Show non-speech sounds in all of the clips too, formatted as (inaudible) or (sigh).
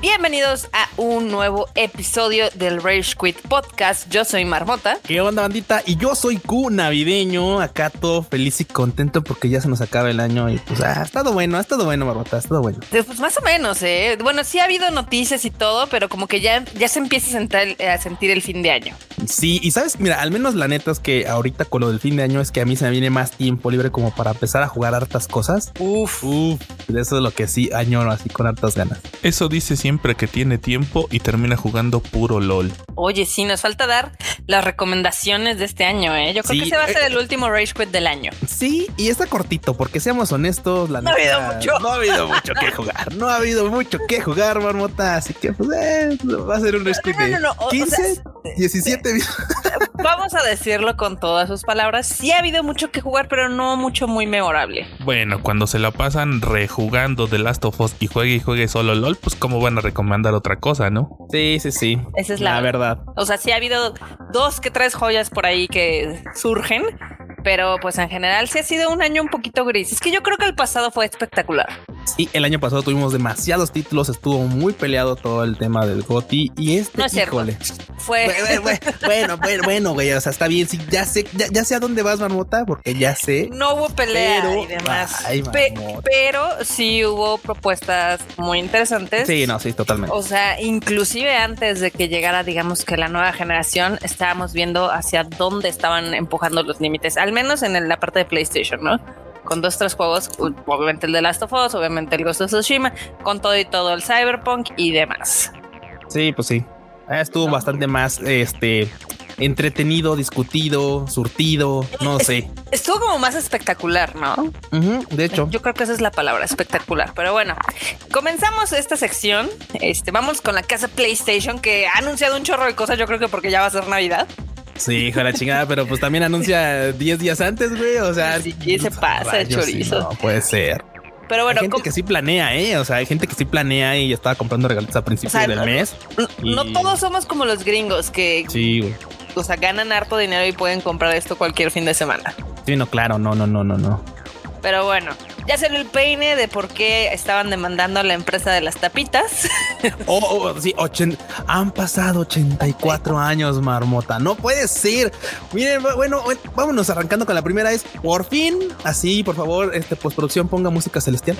Bienvenidos a un nuevo episodio del Rage Quit Podcast. Yo soy Marmota. ¿Qué onda, bandita? Y yo soy Q navideño, acá todo feliz y contento porque ya se nos acaba el año y pues ah, ha estado bueno, ha estado bueno, Marmota, ha estado bueno. Pues más o menos, ¿eh? Bueno, sí ha habido noticias y todo, pero como que ya, ya se empieza a, sentar, a sentir el fin de año. Sí, y sabes, mira, al menos la neta es que ahorita con lo del fin de año es que a mí se me viene más tiempo libre como para empezar a jugar hartas cosas. Uf, Uf, de eso es lo que sí añoro así con hartas ganas. Eso dice siempre que tiene tiempo y termina jugando puro LOL. Oye, sí, nos falta dar las recomendaciones de este año, ¿eh? Yo creo Sí, que ese va a ser eh, el último Rage Quit del año. Sí, y está cortito, porque seamos honestos, la No ha habido mucho. No ha habido mucho que jugar. No ha habido mucho que jugar, Marmota. Así que pues eh, va a ser un no, de no, no, o- o 15, sea, 17 (laughs) Vamos a decirlo con todas sus palabras. Sí ha habido mucho que jugar, pero no mucho muy memorable. Bueno, cuando se la pasan rejugando The Last of Us y juegue y juegue solo LOL, pues cómo van a recomendar otra cosa, ¿no? Sí, sí, sí. Esa es la, verdad. O sea, sí ha habido dos que tres joyas por ahí que surgen, pero pues en general sí ha sido un año un poquito gris. Es que yo creo que el pasado fue espectacular. Sí, el año pasado tuvimos demasiados títulos, estuvo muy peleado todo el tema del GOTI y este, No es cierto. Fue Bueno, bueno, bueno, güey, o sea, está bien, sí, ya sé, ya, ya sé a dónde vas, Marmota, porque ya sé. no hubo pelea Pero- y demás. Ay, Pe- mamota. pero sí hubo propuestas muy interesantes. Sí, no, sí, totalmente. O sea, inclusive antes de que llegara, digamos que la nueva generación, estábamos viendo hacia dónde estaban empujando los límites, al menos en la parte de PlayStation, ¿no? Con dos, tres juegos, obviamente el de Last of Us, obviamente el Ghost of Tsushima, con todo y todo el Cyberpunk y demás. Sí, pues sí. Ah, Estuvo bastante más, este, entretenido, discutido, surtido, no sé. Estuvo como más espectacular, ¿no? De hecho, Yo creo que esa es la palabra, espectacular. Pero bueno, comenzamos esta sección. Este, vamos con la casa PlayStation que ha anunciado un chorro de cosas. Yo creo que porque ya va a ser Navidad. Sí, hija de la chingada, pero pues también anuncia 10 días antes, güey. O sea, Sí, se pasa rayos, sí, chorizo. no puede ser. Pero bueno, hay gente que sí planea, ¿eh? O sea, hay gente que sí planea y estaba comprando regalitos a principios O sea, del no- mes. no todos somos como los gringos que Sí, güey. o sea, ganan harto dinero y pueden comprar esto cualquier fin de semana. Sí, no, claro, no, no, no, no, no. Pero bueno, ya salió el peine de por qué estaban demandando a la empresa de las tapitas. (laughs) Oh, oh, sí, ochen- han pasado 84 años, marmota. No puede ser. Miren, bu- bueno, bueno, vámonos arrancando con la primera. Es por fin, así, por favor, este postproducción ponga música celestial.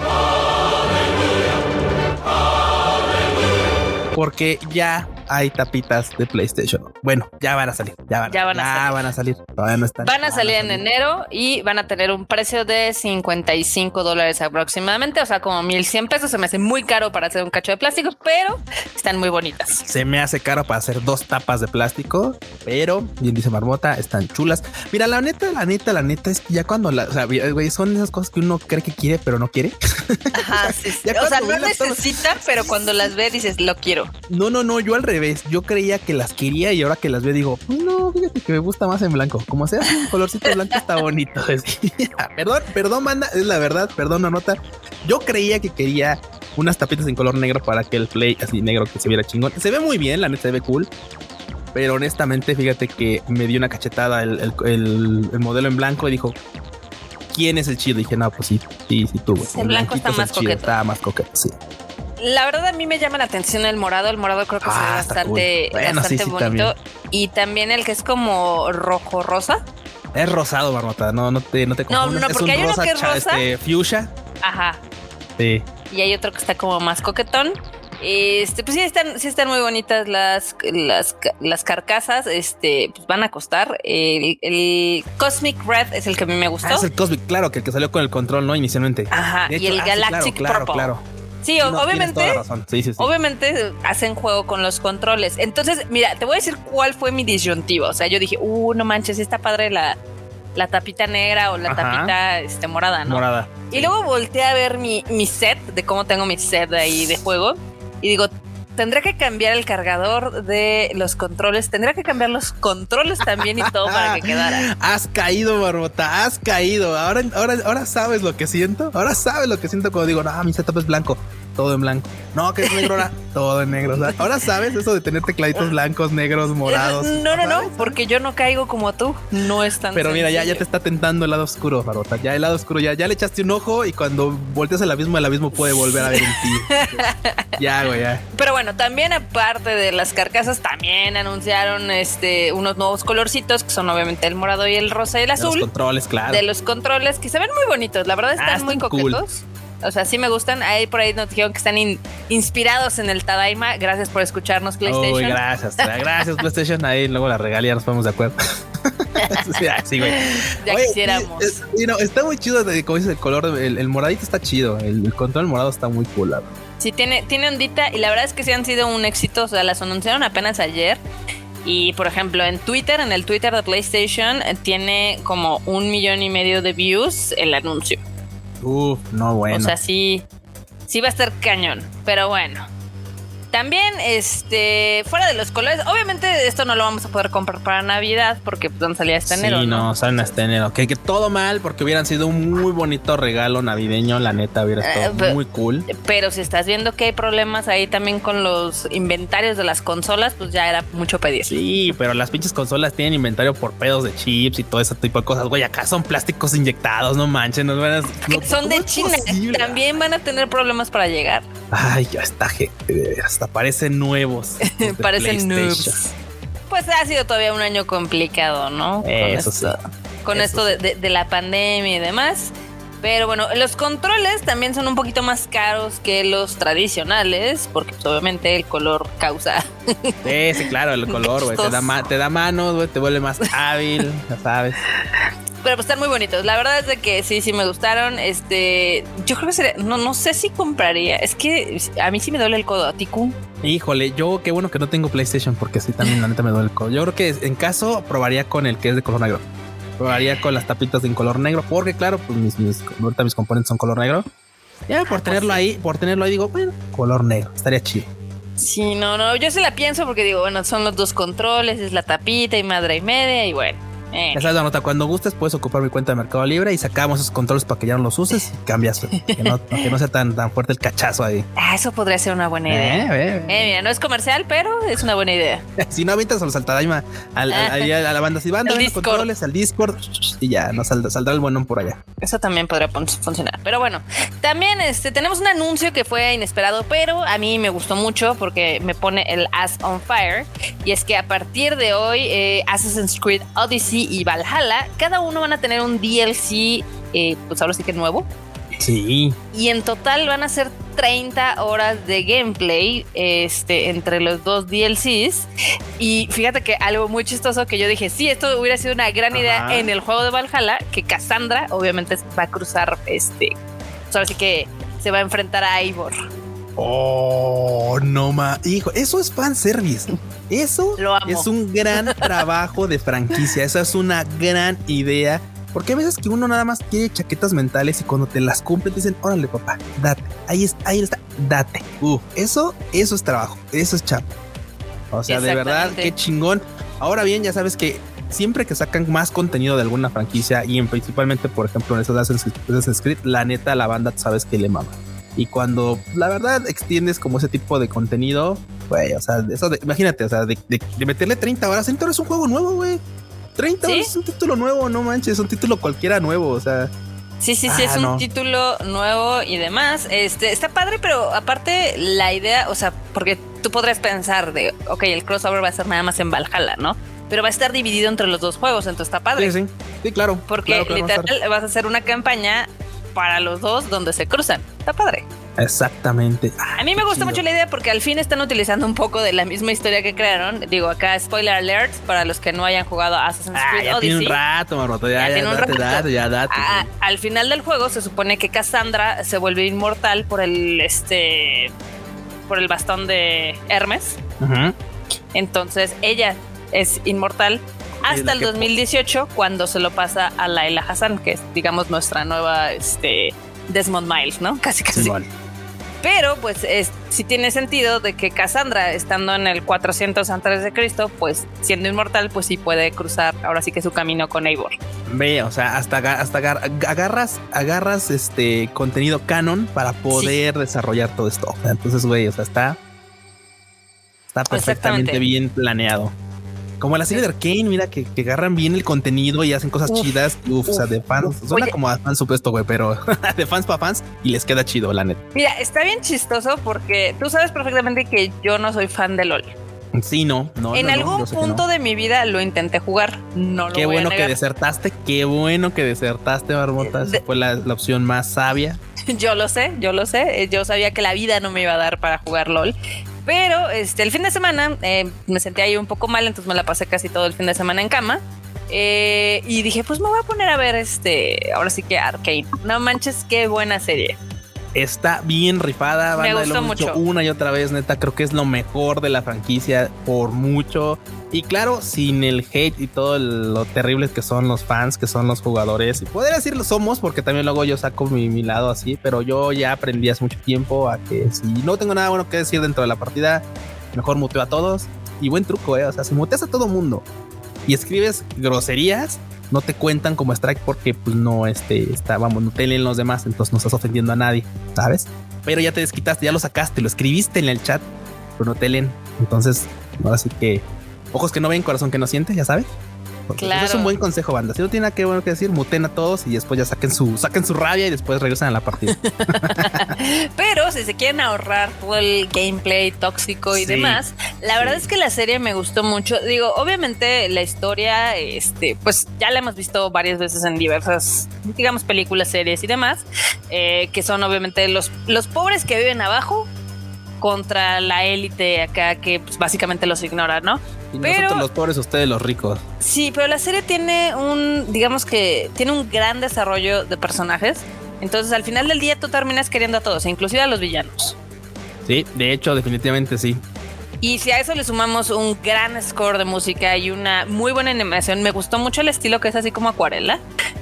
Porque ya hay tapitas de PlayStation. Bueno, ya van a salir. Ya van, Ya van a salir. van a salir. Todavía no están. Van a salir en enero y van a tener un precio de 55 dólares aproximadamente, o sea, como 1100 pesos. Se me hace muy caro para hacer un cacho de plástico, pero están muy bonitas. Se me hace caro para hacer dos tapas de plástico, pero bien dice Marmota, están chulas. Mira, la neta, la neta, la neta es que ya cuando la, o sea, güey, son esas cosas que uno cree que quiere, pero no quiere. Ajá, sí, (laughs) sí. Ya O sea, no necesita, pero cuando las ve dices, lo quiero. No, no, no, yo al revés. Yo creía que las quería y ahora que las veo digo, no, fíjate que me gusta más en blanco. Como sea, un colorcito blanco está bonito. (laughs) perdón, perdón, manda, es la verdad, perdón, no nota. Yo creía que quería unas tapitas en color negro para que el play así negro que se viera chingón. Se ve muy bien, la neta se ve cool. Pero honestamente, fíjate que me dio una cachetada el, el- el- el modelo en blanco y dijo, ¿quién es el chido? Y dije, no, pues sí, sí, sí, tú. güey. El blanco está blanquito es más chido, coqueto. Está más coqueto, sí. La verdad a mí me llama la atención el morado. El morado creo que Ah, está bastante, cool. Bueno, bastante sí, sí, bonito. Y también el que es como rojo rosa. Es rosado, Marmota. No, no te, no te No, confundas. no, porque es un hay uno rosa, que es rosa. Este, fuchsia. Ajá. Sí. Y hay otro que está como más coquetón. Este, pues sí están, sí están muy bonitas las, las, las carcasas. Este, pues van a costar. El, el Cosmic Red es el que a mí me gustó. Ah, es el Cosmic, claro, que el que salió con el control, ¿no? Inicialmente. Ajá. Y el ah, sí, Galactic claro, claro, Purple. claro. Sí, Sí, no, obviamente. toda la razón. Sí, sí, sí. Obviamente hacen juego con los controles. Entonces, mira, te voy a decir cuál fue mi disyuntiva. O sea, yo dije, uh, no manches, está padre la, la tapita negra o la Ajá. tapita este, morada, ¿no? Morada. Y luego volteé a ver mi, mi set, de cómo tengo mi set de ahí de juego. Y digo, tendré que cambiar el cargador de los controles. Tendría que cambiar los controles también y todo para que quedara. (laughs) Has caído, Barbota, has caído. Ahora, ahora, ahora sabes lo que siento. Ahora sabes lo que siento cuando digo, no, mi setup es blanco. Todo en blanco. No, que es negro ahora, (laughs) todo en negro. O sea, ahora sabes eso de tener tecladitos blancos, negros, morados. No, no, no, porque yo no caigo como tú. No es tan. Pero mira, ya, ya te está tentando el lado oscuro, Barota. Ya el lado oscuro, ya, ya le echaste un ojo y cuando volteas al abismo, el abismo puede volver a ver en ti. (laughs) ya, güey, ya. Pero bueno, también aparte de las carcasas, también anunciaron este unos nuevos colorcitos que son obviamente el morado y el rosa y el azul. De los controles, claro. De los controles que se ven muy bonitos. La verdad están, Ah, muy coquetos. O sea, sí me gustan. Ahí por ahí nos dijeron que están in- inspirados en el Tadaima. Gracias por escucharnos, PlayStation. Uy, gracias, gracias, PlayStation. Ahí luego la regalía nos ponemos de acuerdo. (laughs) sí, ah, sí, güey. Ya Oye, quisiéramos. es- está muy chido, como dices, el color, el, el moradito está chido. El, el control morado está muy cool. la. Sí, tiene, tiene ondita y la verdad es que sí han sido un éxito. O sea, las anunciaron apenas ayer. Y por ejemplo, en Twitter, en el Twitter de PlayStation, tiene como un millón y medio de views el anuncio. Uf, no, bueno. O sea, sí, sí va a estar cañón. Pero bueno. También, este, fuera de los colores, obviamente esto no lo vamos a poder comprar para Navidad porque pues, van a salir hasta enero. sí, ¿no? no, salen hasta enero. Que, que todo mal porque hubieran sido un muy bonito regalo navideño. La neta, hubiera Eh, estado pero- muy cool. Pero si estás viendo que hay problemas ahí también con los inventarios de las consolas, pues ya era mucho pedir. Sí, pero las pinches consolas tienen inventario por pedos de chips y todo ese tipo de cosas. Güey, acá son plásticos inyectados, no manchen. Nos van a, Que no, son ¿cómo de China. posible? También van a tener problemas para llegar. Ay, ya está, gente. de veras, Hasta parecen nuevos. (laughs) Parecen noobs. Pues ha sido todavía un año complicado, ¿no? Con Eso esto, Con Eso esto de, de- de la pandemia y demás. Pero bueno, los controles también son un poquito más caros que los tradicionales, porque pues, obviamente el color causa. Sí, sí, claro, el (laughs) color, güey. Te da, ma- te da manos, güey, te vuelve más (laughs) hábil, ya sabes. Pero pues están muy bonitos. La verdad es de que sí, sí me gustaron. Este, yo creo que sería, no, no sé si compraría. Es que a mí sí me duele el codo. ¿A ti? Híjole, yo qué bueno que no tengo PlayStation porque sí también la neta me duele el codo. Yo creo que en caso probaría con el que es de color negro. Probaría con las tapitas en color negro porque claro, pues mis, mis, ahorita mis componentes son color negro. Ya por tenerlo ahí, por tenerlo ahí digo, bueno, color negro, estaría chido. Sí, no, no. Yo se la pienso porque digo, bueno, son los dos controles, es la tapita y madre y media, y bueno. Eh. Ya sabes, cuando gustes puedes ocupar mi cuenta de Mercado Libre y sacamos esos controles para que ya no los uses y cambias, que, no, que no sea tan, tan fuerte el cachazo ahí. Ah, eso podría ser una buena idea. Eh, ve, ve. Eh, mira, no es comercial, pero es una buena idea. (laughs) Si no avientas al, al- ahí a la banda, si van Al los controles al Discord y ya no saldrá, saldrá el buenón por allá. Eso también podría fun- funcionar. Pero bueno, también este, tenemos un anuncio que fue inesperado, pero a mí me gustó mucho porque me pone el As on Fire. Y es que a partir de hoy, eh, Assassin's Creed Odyssey y Valhalla, cada uno van a tener un DLC, eh, pues ahora sí que nuevo. Sí. Y en total van a ser 30 horas de gameplay este, entre los dos DLCs. Y fíjate que algo muy chistoso que yo dije, sí, esto hubiera sido una gran idea en el juego de Valhalla, que Cassandra obviamente va a cruzar, este, pues ahora sí que se va a enfrentar a Eivor. Oh, no ma. Hijo, eso es fanservice. Eso Lo amo. es un gran (laughs) trabajo de franquicia. Esa es una gran idea. Porque hay veces que uno nada más quiere chaquetas mentales y cuando te las cumplen te dicen, órale papá, date. Ahí es, ahí está, date. Uh, eso, eso es trabajo. Eso es chapa. O sea, de verdad, qué chingón. Ahora bien, ya sabes que siempre que sacan más contenido de alguna franquicia y en, principalmente, por ejemplo, en Assassin's Assassin's Creed, la neta, la banda sabes que le mama. Y cuando la verdad extiendes como ese tipo de contenido, güey, o sea, eso de, imagínate, o sea, de, de- de meterle 30 horas, 30 horas es un juego nuevo, güey. 30 ¿Sí? horas es un título nuevo, no manches, es un título cualquiera nuevo, o sea, Sí, sí, sí, Ah, es un no. título nuevo y demás. Este, está padre, pero aparte la idea, o sea, porque tú podrías pensar de, ok, el crossover va a ser nada más en Valhalla, ¿no? Pero va a estar dividido entre los dos juegos, entonces está padre. sí, sí, sí, claro. Porque claro, claro, literal vas a hacer una campaña para los dos donde se cruzan. Está padre. Exactamente. Ah, A mí me gusta chido. mucho la idea porque al fin están utilizando un poco de la misma historia que crearon. Digo, acá spoiler alert para los que no hayan jugado Assassin's Ah, Creed ya tiene Odyssey. un rato, Marroto, ya, Ya ya, tiene un date, rato. date, ya date. A- al final del juego se supone que Cassandra se vuelve inmortal por el este por el bastón de Hermes. Entonces ella es inmortal hasta el que- 2018 cuando se lo pasa a Laila Hassan, que es digamos nuestra nueva este Desmond Miles, ¿no? (laughs) Casi casi. Simón. Pero pues es, sí tiene sentido de que Cassandra, estando en el 400 antes de Cristo, pues siendo inmortal, pues sí puede cruzar ahora sí que su camino con Eivor. Ve, o sea, hasta, hasta agarras, agarras este contenido canon para poder desarrollar todo esto. Entonces, güey, o sea, está, está perfectamente bien planeado. Como la serie de Arkane, mira que, agarran bien el contenido y hacen cosas chidas. Uf, o sea, de fans. Suena como a fans supuesto, güey, pero (laughs) de fans para fans y les queda chido, la neta. Mira, está bien chistoso porque tú sabes perfectamente que yo no soy fan de LOL. Sí, no, no. En algún punto de mi vida lo intenté jugar. No lo Qué voy bueno a que desertaste. Qué bueno que desertaste, Barbota. fue la, la, opción más sabia. (laughs) Yo lo sé, yo lo sé. Yo sabía que la vida no me iba a dar para jugar LOL. Pero este, el fin de semana eh, me sentí ahí un poco mal, entonces me la pasé casi todo el fin de semana en cama. Eh, y dije, pues me voy a poner a ver este, ahora sí que Arcane. No manches, qué buena serie. Está bien rifada, banda, me gustó mucho. una y otra vez, neta, creo que es lo mejor de la franquicia por mucho. Y claro, sin el hate y todo lo terribles que son los fans, que son los jugadores. Y poder decirlo somos, porque también luego yo saco mi, mi, lado así, pero yo ya aprendí hace mucho tiempo a que si no tengo nada bueno que decir dentro de la partida, mejor muteo a todos. Y buen truco, eh. O sea, si muteas a todo mundo y escribes groserías, no te cuentan como strike porque pues no este está, vamos, no te leen los demás, entonces no estás ofendiendo a nadie, ¿sabes? Pero ya te desquitaste, ya lo sacaste, lo escribiste en el chat, pero no te leen. Entonces, ahora sí que ojos que no ven, corazón que no siente, ya sabes. Claro. Eso es un buen consejo, banda. Si no tiene nada que bueno que decir, muten a todos y después ya saquen su, saquen su rabia y después regresan a la partida. (laughs) (laughs) Pero si se quieren ahorrar todo el gameplay tóxico y demás, la verdad es que la serie me gustó mucho. Digo, obviamente la historia, este, pues ya la hemos visto varias veces en diversas, digamos, películas, series y demás, eh, que son obviamente los, los pobres que viven abajo contra la élite acá que pues, básicamente los ignora, ¿no? Y nosotros los pobres, ustedes los ricos. Sí, pero la serie tiene un, digamos que tiene un gran desarrollo de personajes. Entonces al final del día tú terminas queriendo a todos, inclusive a los villanos. Sí, de hecho, definitivamente sí. Y si a eso le sumamos un gran score de música y una muy buena animación, me gustó mucho el estilo que es así como acuarela.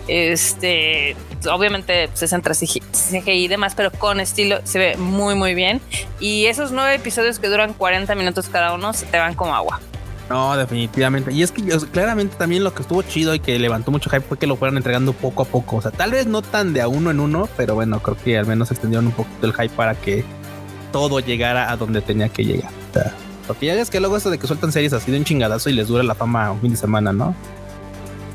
Este, obviamente se centra CGI y demás, pero con estilo se ve muy, muy bien. Y esos nueve episodios que duran 40 minutos cada uno se te van como agua. No, definitivamente. Y es que claramente también lo que estuvo chido y que levantó mucho hype fue que lo fueran entregando poco a poco. O sea, tal vez no tan de a uno en uno, pero bueno, creo que al menos extendieron un poquito el hype para que todo llegara a donde tenía que llegar. porque ya ves que luego eso de que sueltan series así de un chingadazo y les dura la fama un fin de semana, ¿no?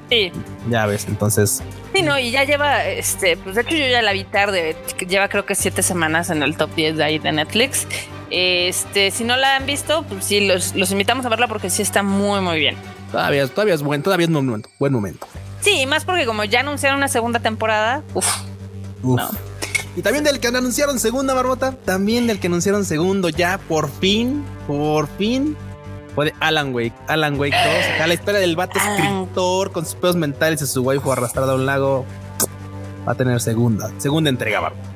Sí. Ya ves, entonces. Sí, no, y ya lleva, este, pues de hecho yo ya la vi tarde, lleva creo que siete semanas en el top 10 de ahí de Netflix. Este, si no la han visto, pues sí, los, invitamos a verla porque sí está muy, muy bien. Todavía, todavía es buen, todavía es un momento, buen momento. Sí, más porque como ya anunciaron una segunda temporada, uff. No. Y también del que anunciaron segunda, Barbota. También del que anunciaron segundo, ya por fin, por fin. Fue de Alan Wake. Alan Wake 2. A la espera del vato escritor con sus pedos mentales y su waifu arrastrada a un lago. Va a tener segunda, segunda entrega, Barbota.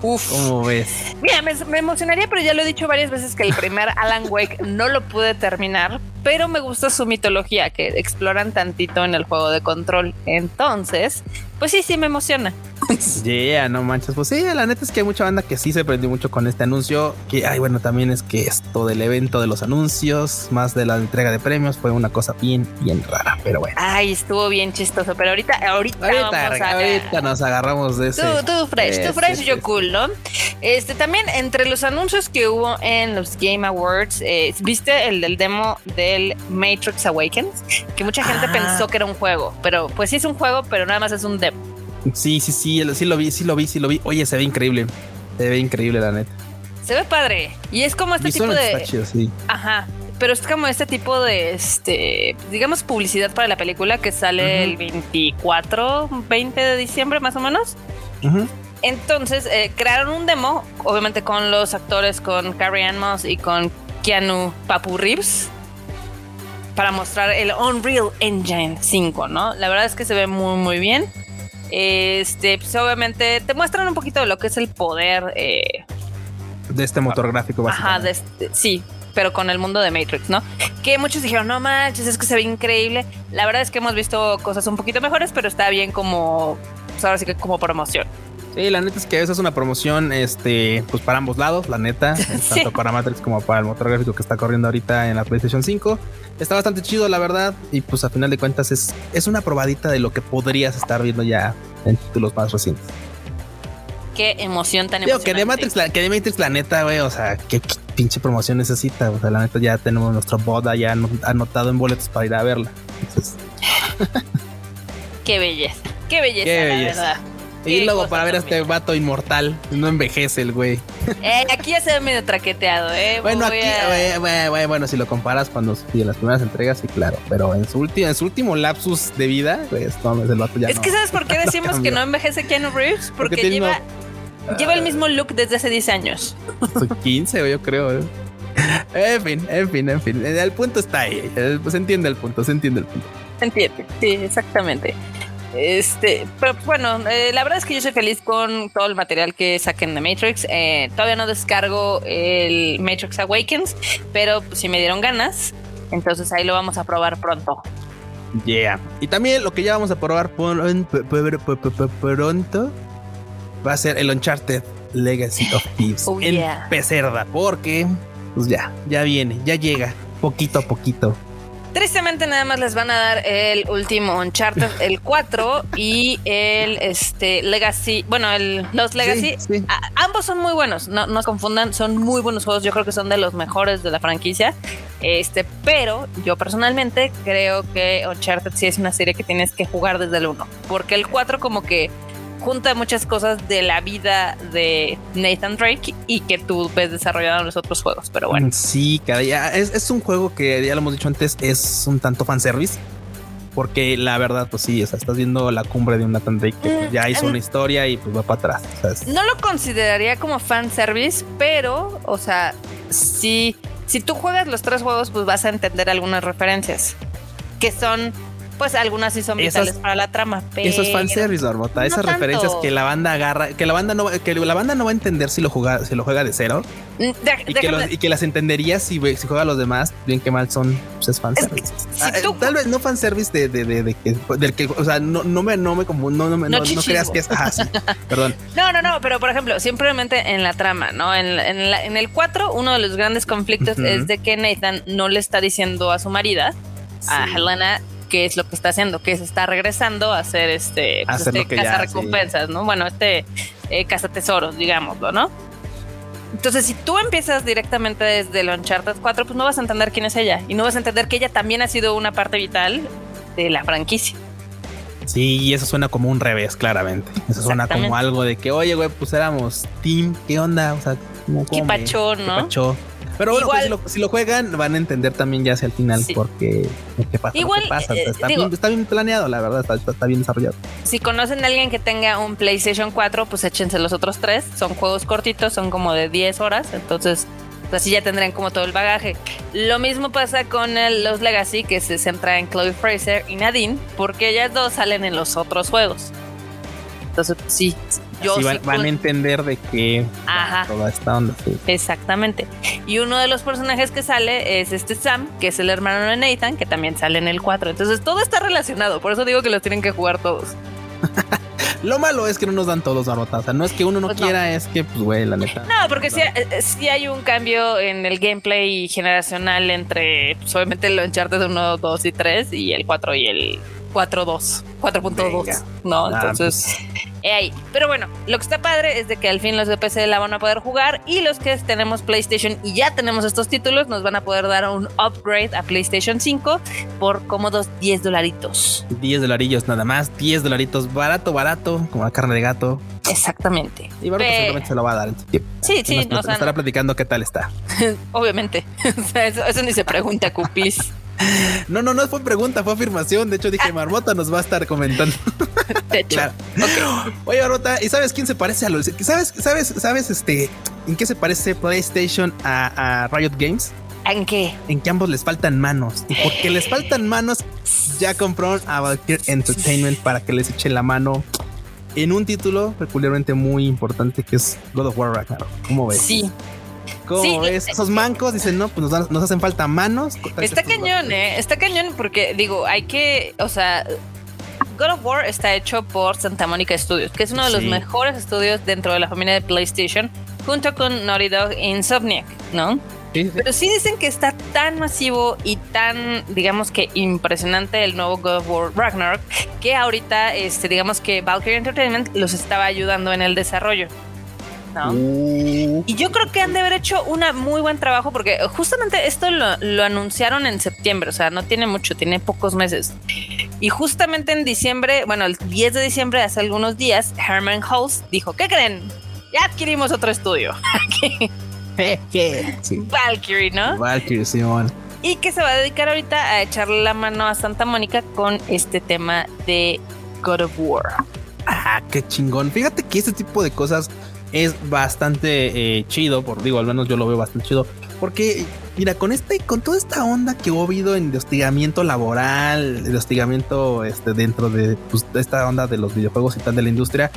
Uf. ¿Cómo ves? Mira, me, emocionaría, pero ya lo he dicho varias veces que el primer Alan Wake no lo pude terminar, pero me gusta su mitología que exploran tantito en el juego de control. Entonces, pues sí, sí me emociona. (laughs) Yeah, no manches. Pues sí, la neta es que hay mucha banda que sí se prendió mucho con este anuncio. Que, ay, bueno, también es que esto del evento de los anuncios, más de la entrega de premios, fue una cosa bien, bien rara. Pero bueno. Ay, estuvo bien chistoso. Pero ahorita, ahorita, ahorita, nos agarramos de eso. Tú, tú fresh, tú fresh, yo cool, ¿no? Este también entre los anuncios que hubo en los Game Awards, eh, viste el del demo del Matrix Awakens, que mucha gente ah. pensó que era un juego, pero pues sí es un juego, pero nada más es un demo. Sí, sí, sí, sí lo vi, sí lo vi, sí lo vi. Oye, se ve increíble. Se ve increíble, la neta. Se ve padre. Y es como este tipo de. sí. Ajá. Pero es como este tipo de, este, digamos, publicidad para la película que sale el 24, 20 de diciembre, más o menos. Entonces, eh, crearon un demo, obviamente con los actores, con Carrie Ann Moss y con Keanu Papu Reeves, para mostrar el Unreal Engine 5, ¿no? La verdad es que se ve muy, muy bien. Este, pues obviamente te muestran un poquito de lo que es el poder eh, de este motor gráfico, básicamente. Ajá, este, sí, pero con el mundo de Matrix, ¿no? Que muchos dijeron, no manches, es que se ve increíble. La verdad es que hemos visto cosas un poquito mejores, pero está bien como, pues ahora sí que como promoción. Sí, la neta es que esa es una promoción, este, pues para ambos lados, la neta, (laughs) tanto para Matrix como para el motor gráfico que está corriendo ahorita en la PlayStation 5. Está bastante chido, la verdad, y pues a final de cuentas es, es una probadita de lo que podrías estar viendo ya en títulos más recientes. Qué emoción tan Digo, que de Matrix, la, que de Matrix, la neta, güey, o sea, qué, qué pinche promoción necesita, o sea, la neta ya tenemos nuestro boda ya anotado en boletos para ir a verla. Entonces... (laughs) qué belleza, qué belleza, qué belleza. la verdad. Y luego para ver a este vato inmortal, no envejece el güey. (laughs) Eh, aquí ya se ve medio traqueteado, ¿eh? Bueno, aquí, a... bueno, si lo comparas cuando en las primeras entregas, sí, claro. Pero en su, último, en su último lapsus de vida, pues, no, el vato ya Es que ¿sabes por qué (laughs) decimos que no envejece Keanu Reeves? Porque, lleva, lleva el mismo look desde hace 10 años. 15, yo creo, ¿eh? En fin, en fin, en fin. El punto está ahí. Se entiende el punto, se entiende el punto. Se entiende, sí, exactamente. Este, pero bueno, eh, la verdad es que yo soy feliz con todo el material que saquen de Matrix. Eh, todavía no descargo el Matrix Awakens, pero si me dieron ganas, entonces ahí lo vamos a probar pronto. Yeah. Y también lo que ya vamos a probar pronto va a ser el Uncharted Legacy of Thieves (laughs) oh, en Pecerda, porque pues ya, ya viene, ya llega, poquito a poquito. Tristemente nada más les van a dar el último Uncharted, el 4 y el este Legacy, bueno, el los Legacy. ambos son muy buenos, no, no se confundan, son muy buenos juegos, yo creo que son de los mejores de la franquicia. Este, pero yo personalmente creo que Uncharted sí es una serie que tienes que jugar desde el 1, porque el 4 como que junta muchas cosas de la vida de Nathan Drake y que tú ves desarrollado en los otros juegos. Pero bueno, sí, cada es, es un juego que ya lo hemos dicho antes, es un tanto fanservice. Porque la verdad, pues sí, o sea, estás viendo la cumbre de un Nathan Drake que pues, ya hizo mm, una historia y pues va para atrás. No lo consideraría como fanservice, pero, o sea, si, si tú juegas los tres juegos, pues vas a entender algunas referencias que son pues algunas sí son vitales para la trama. Pero eso es fanservice, Barbota. Esas referencias que la banda agarra, que la banda no, que la banda no va a entender si lo juega, si lo juega de cero. Mm, y, que las entendería si, si juega a los demás, bien que mal son, pues es fanservice. Ah, eh, tal vez no fanservice de, de, de, de, que, del que, o sea, no, no me, no me como, no, no, no, creas que es, así. perdón. (laughs) No, no, no, pero por ejemplo, simplemente en la trama, ¿no? En, en, en el 4, uno de los grandes conflictos es de que Nathan no le está diciendo a su marida, a Helena, qué es lo que está haciendo, que se está regresando a hacer este, pues, este casa recompensas, ¿no? Bueno, este eh, casa tesoros, digámoslo, ¿no? Entonces, si tú empiezas directamente desde el Uncharted 4, pues no vas a entender quién es ella y no vas a entender que ella también ha sido una parte vital de la franquicia. Sí, y eso suena como un revés, claramente. Eso suena como algo de que, oye, güey, pues éramos team, ¿qué onda? O sea, como, ¿Qué pachó, no? Pero bueno, pues, si, lo, juegan, van a entender también ya hacia el final porque qué pasa. Igual, eh, está, bien, planeado, la verdad, está, bien desarrollado. Si conocen a alguien que tenga un PlayStation 4, pues échense los otros tres. Son juegos cortitos, son como de 10 horas. Entonces, pues así ya tendrán como todo el bagaje. Lo mismo pasa con los Legacy, que se centra en Chloe Fraser y Nadine, porque ellas dos salen en los otros juegos. Entonces, sí, van, a entender de qué toda esta onda. Exactamente. Y uno de los personajes que sale es este Sam, que es el hermano de Nathan, que también sale en el 4. Entonces todo está relacionado. Por eso digo que los tienen que jugar todos. (laughs) Lo malo es que no nos dan todos a O sea, no es que uno no pues quiera, es que, pues, güey, la neta. No, porque sí, eh, hay un cambio en el gameplay generacional entre, pues, obviamente, el Uncharted 1, 2 y 3 y el 4 y el 4.2, 4.2, ¿no? Ah, Entonces, (laughs) ahí. Pero bueno, lo que está padre es de que al fin los de PC la van a poder jugar y los que tenemos PlayStation y ya tenemos estos títulos nos van a poder dar un upgrade a PlayStation 5 por cómodos 10 dolaritos. 10 dolarillos nada más, 10 dolaritos, barato, barato, como la carne de gato. Exactamente. Y bueno, pues seguramente se lo va a dar en tiempo. Sí, sí. Nos, estará platicando qué tal está. (laughs) Obviamente. (laughs) eso, eso, ni se pregunta, Cupis. No, no, no fue pregunta, fue afirmación. De hecho, dije, ah. Marmota nos va a estar comentando. De hecho. Oye, Marmota, ¿y sabes quién se parece a los? ¿Sabes, sabes, sabes, este, en qué se parece PlayStation a, Riot Games? ¿En qué? En que ambos les faltan manos. Y porque les faltan manos, ya compraron a Valkyrie Entertainment para que les eche la mano en un título peculiarmente muy importante que es God of War Ragnarok. ¿Cómo ves? Sí, ¿Cómo ves? Esos mancos dicen, no, pues nos, hacen falta manos. Está cañón, ¿eh? Está cañón porque, digo, hay que, o sea, God of War está hecho por Santa Mónica Studios, que es uno de los mejores estudios dentro de la familia de PlayStation, junto con Naughty Dog e Insomniac, ¿no? Sí, sí. Pero sí dicen que está tan masivo y tan, digamos que impresionante el nuevo God of War Ragnarok, que ahorita, este, digamos que Valkyrie Entertainment los estaba ayudando en el desarrollo. ¿No? Uh, Y yo creo que han de haber hecho un muy buen trabajo porque justamente esto lo, lo anunciaron en septiembre, o sea, no tiene mucho, tiene pocos meses. Y justamente en diciembre, bueno, el 10 de diciembre, hace algunos días, Herman Hulse dijo, ¿qué creen? Ya adquirimos otro estudio, (laughs) (laughs) sí. Valkyrie, ¿no? Valkyrie, Simón. Y que se va a dedicar ahorita a echarle la mano a Santa Mónica con este tema de God of War. Ah, qué chingón. Fíjate que este tipo de cosas es bastante eh, chido, por digo, al menos yo lo veo bastante chido, porque mira, con este, con toda esta onda que hubo habido en de hostigamiento laboral, de hostigamiento este, dentro de, pues, de esta onda de los videojuegos y tal de la industria.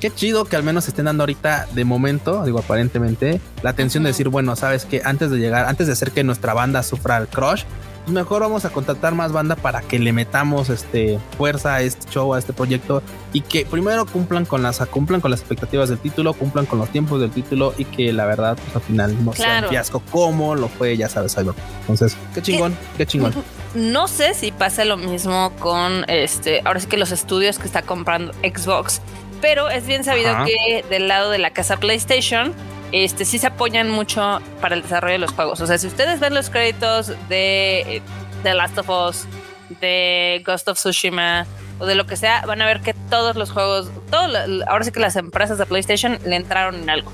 Qué chido que al menos estén dando ahorita de momento, digo aparentemente, la atención de decir, bueno, sabes que antes de llegar, antes de hacer que nuestra banda sufra el crush, mejor vamos a contratar más banda para que le metamos este fuerza a este show, a este proyecto y que primero cumplan con las cumplan con las expectativas del título, cumplan con los tiempos del título y que la verdad pues al final no sea un fiasco como lo fue, ya sabes, algo. Entonces, qué chingón, qué chingón. No sé si pasa lo mismo con este, ahora sí que los estudios que está comprando Xbox, pero es bien sabido Ajá. que del lado de la casa PlayStation, este sí se apoyan mucho para el desarrollo de los juegos. O sea, si ustedes ven los créditos de The Last of Us, de Ghost of Tsushima o de lo que sea, van a ver que todos los juegos, todo, lo- ahora sí que las empresas de PlayStation le entraron en algo.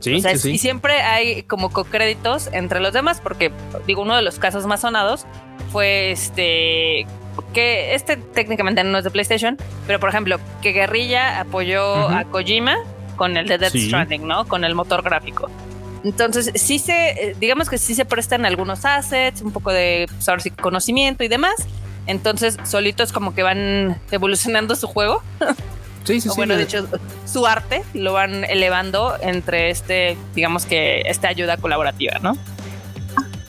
Sí, O sea, sí, sí. Y siempre hay como co-créditos entre los demás, porque digo, uno de los casos más sonados fue este que este técnicamente no es de PlayStation, pero por ejemplo, que Guerrilla apoyó a Kojima con el de Death Sí. Stranding, ¿no? Con el motor gráfico. Entonces, sí se, eh, digamos que sí se prestan algunos assets, un poco de pues, conocimiento y demás. Entonces, solitos como que van evolucionando su juego. Sí, sí, (laughs) O sí. bueno, de hecho, su arte lo van elevando entre este, digamos que esta ayuda colaborativa, ¿no?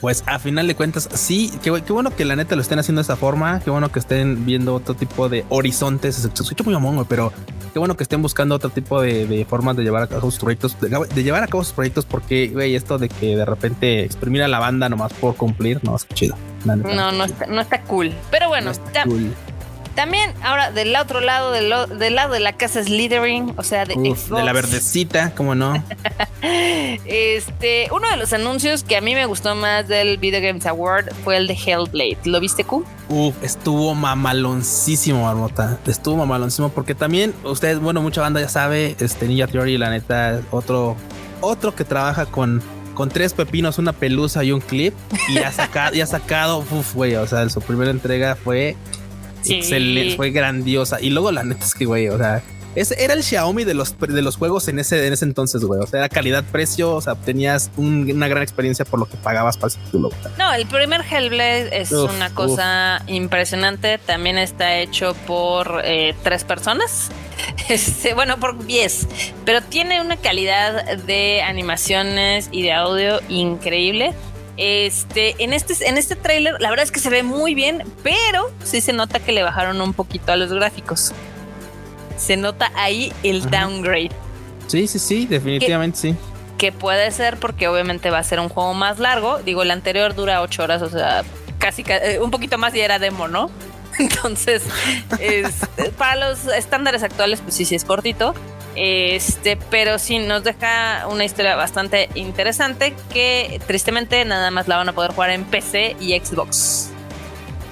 Pues a final de cuentas, sí, qué, qué bueno que la neta lo estén haciendo de esa forma, qué bueno que estén viendo otro tipo de horizontes, se escucha muy güey, pero qué bueno que estén buscando otro tipo de, de formas de llevar a cabo sus proyectos, de, de llevar a cabo sus proyectos, porque, güey, esto de que de repente exprimir a la banda nomás por cumplir, no, es chido. No, no está, no está cool. Pero bueno, No está cool. También ahora del otro lado, del, lo- del lado de la casa Slytherin, o sea, de Uf, Xbox, de la verdecita, cómo no. (laughs) Este, uno de los anuncios que a mí me gustó más del Video Games Award fue el de Hellblade. ¿Lo viste, Q? Uf, estuvo mamaloncísimo, Marmota. Estuvo mamaloncísimo porque también ustedes, bueno, mucha banda ya sabe, este Ninja Theory, la neta, otro, otro que trabaja con, con tres pepinos, una pelusa y un clip y ha sacado, y ha sacado, uf, güey, o sea, su primera entrega fue Sí. excelente, fue grandiosa. Y luego la neta es que, güey, o sea, ese era el Xiaomi de los, de los juegos en ese, en ese entonces, güey. O sea, era calidad-precio, o sea, tenías un- una gran experiencia por lo que pagabas para ese título. güey. No, el primer Hellblade es Uf, una cosa impresionante. También está hecho por eh, tres personas. (laughs) Este, bueno, por 10. Pero tiene una calidad de animaciones y de audio increíble. Este, en este, en este tráiler, la verdad es que se ve muy bien, pero sí se nota que le bajaron un poquito a los gráficos. Se nota ahí el Ajá. downgrade. Sí, sí, sí, definitivamente sí. que puede ser porque obviamente va a ser un juego más largo. Digo, el anterior dura ocho horas, o sea, casi, ca- eh, un poquito más y era demo, ¿no? (laughs) Entonces, para los estándares actuales, pues sí, sí es cortito. Este, pero sí nos deja una historia bastante interesante que tristemente nada más la van a poder jugar en PC y Xbox.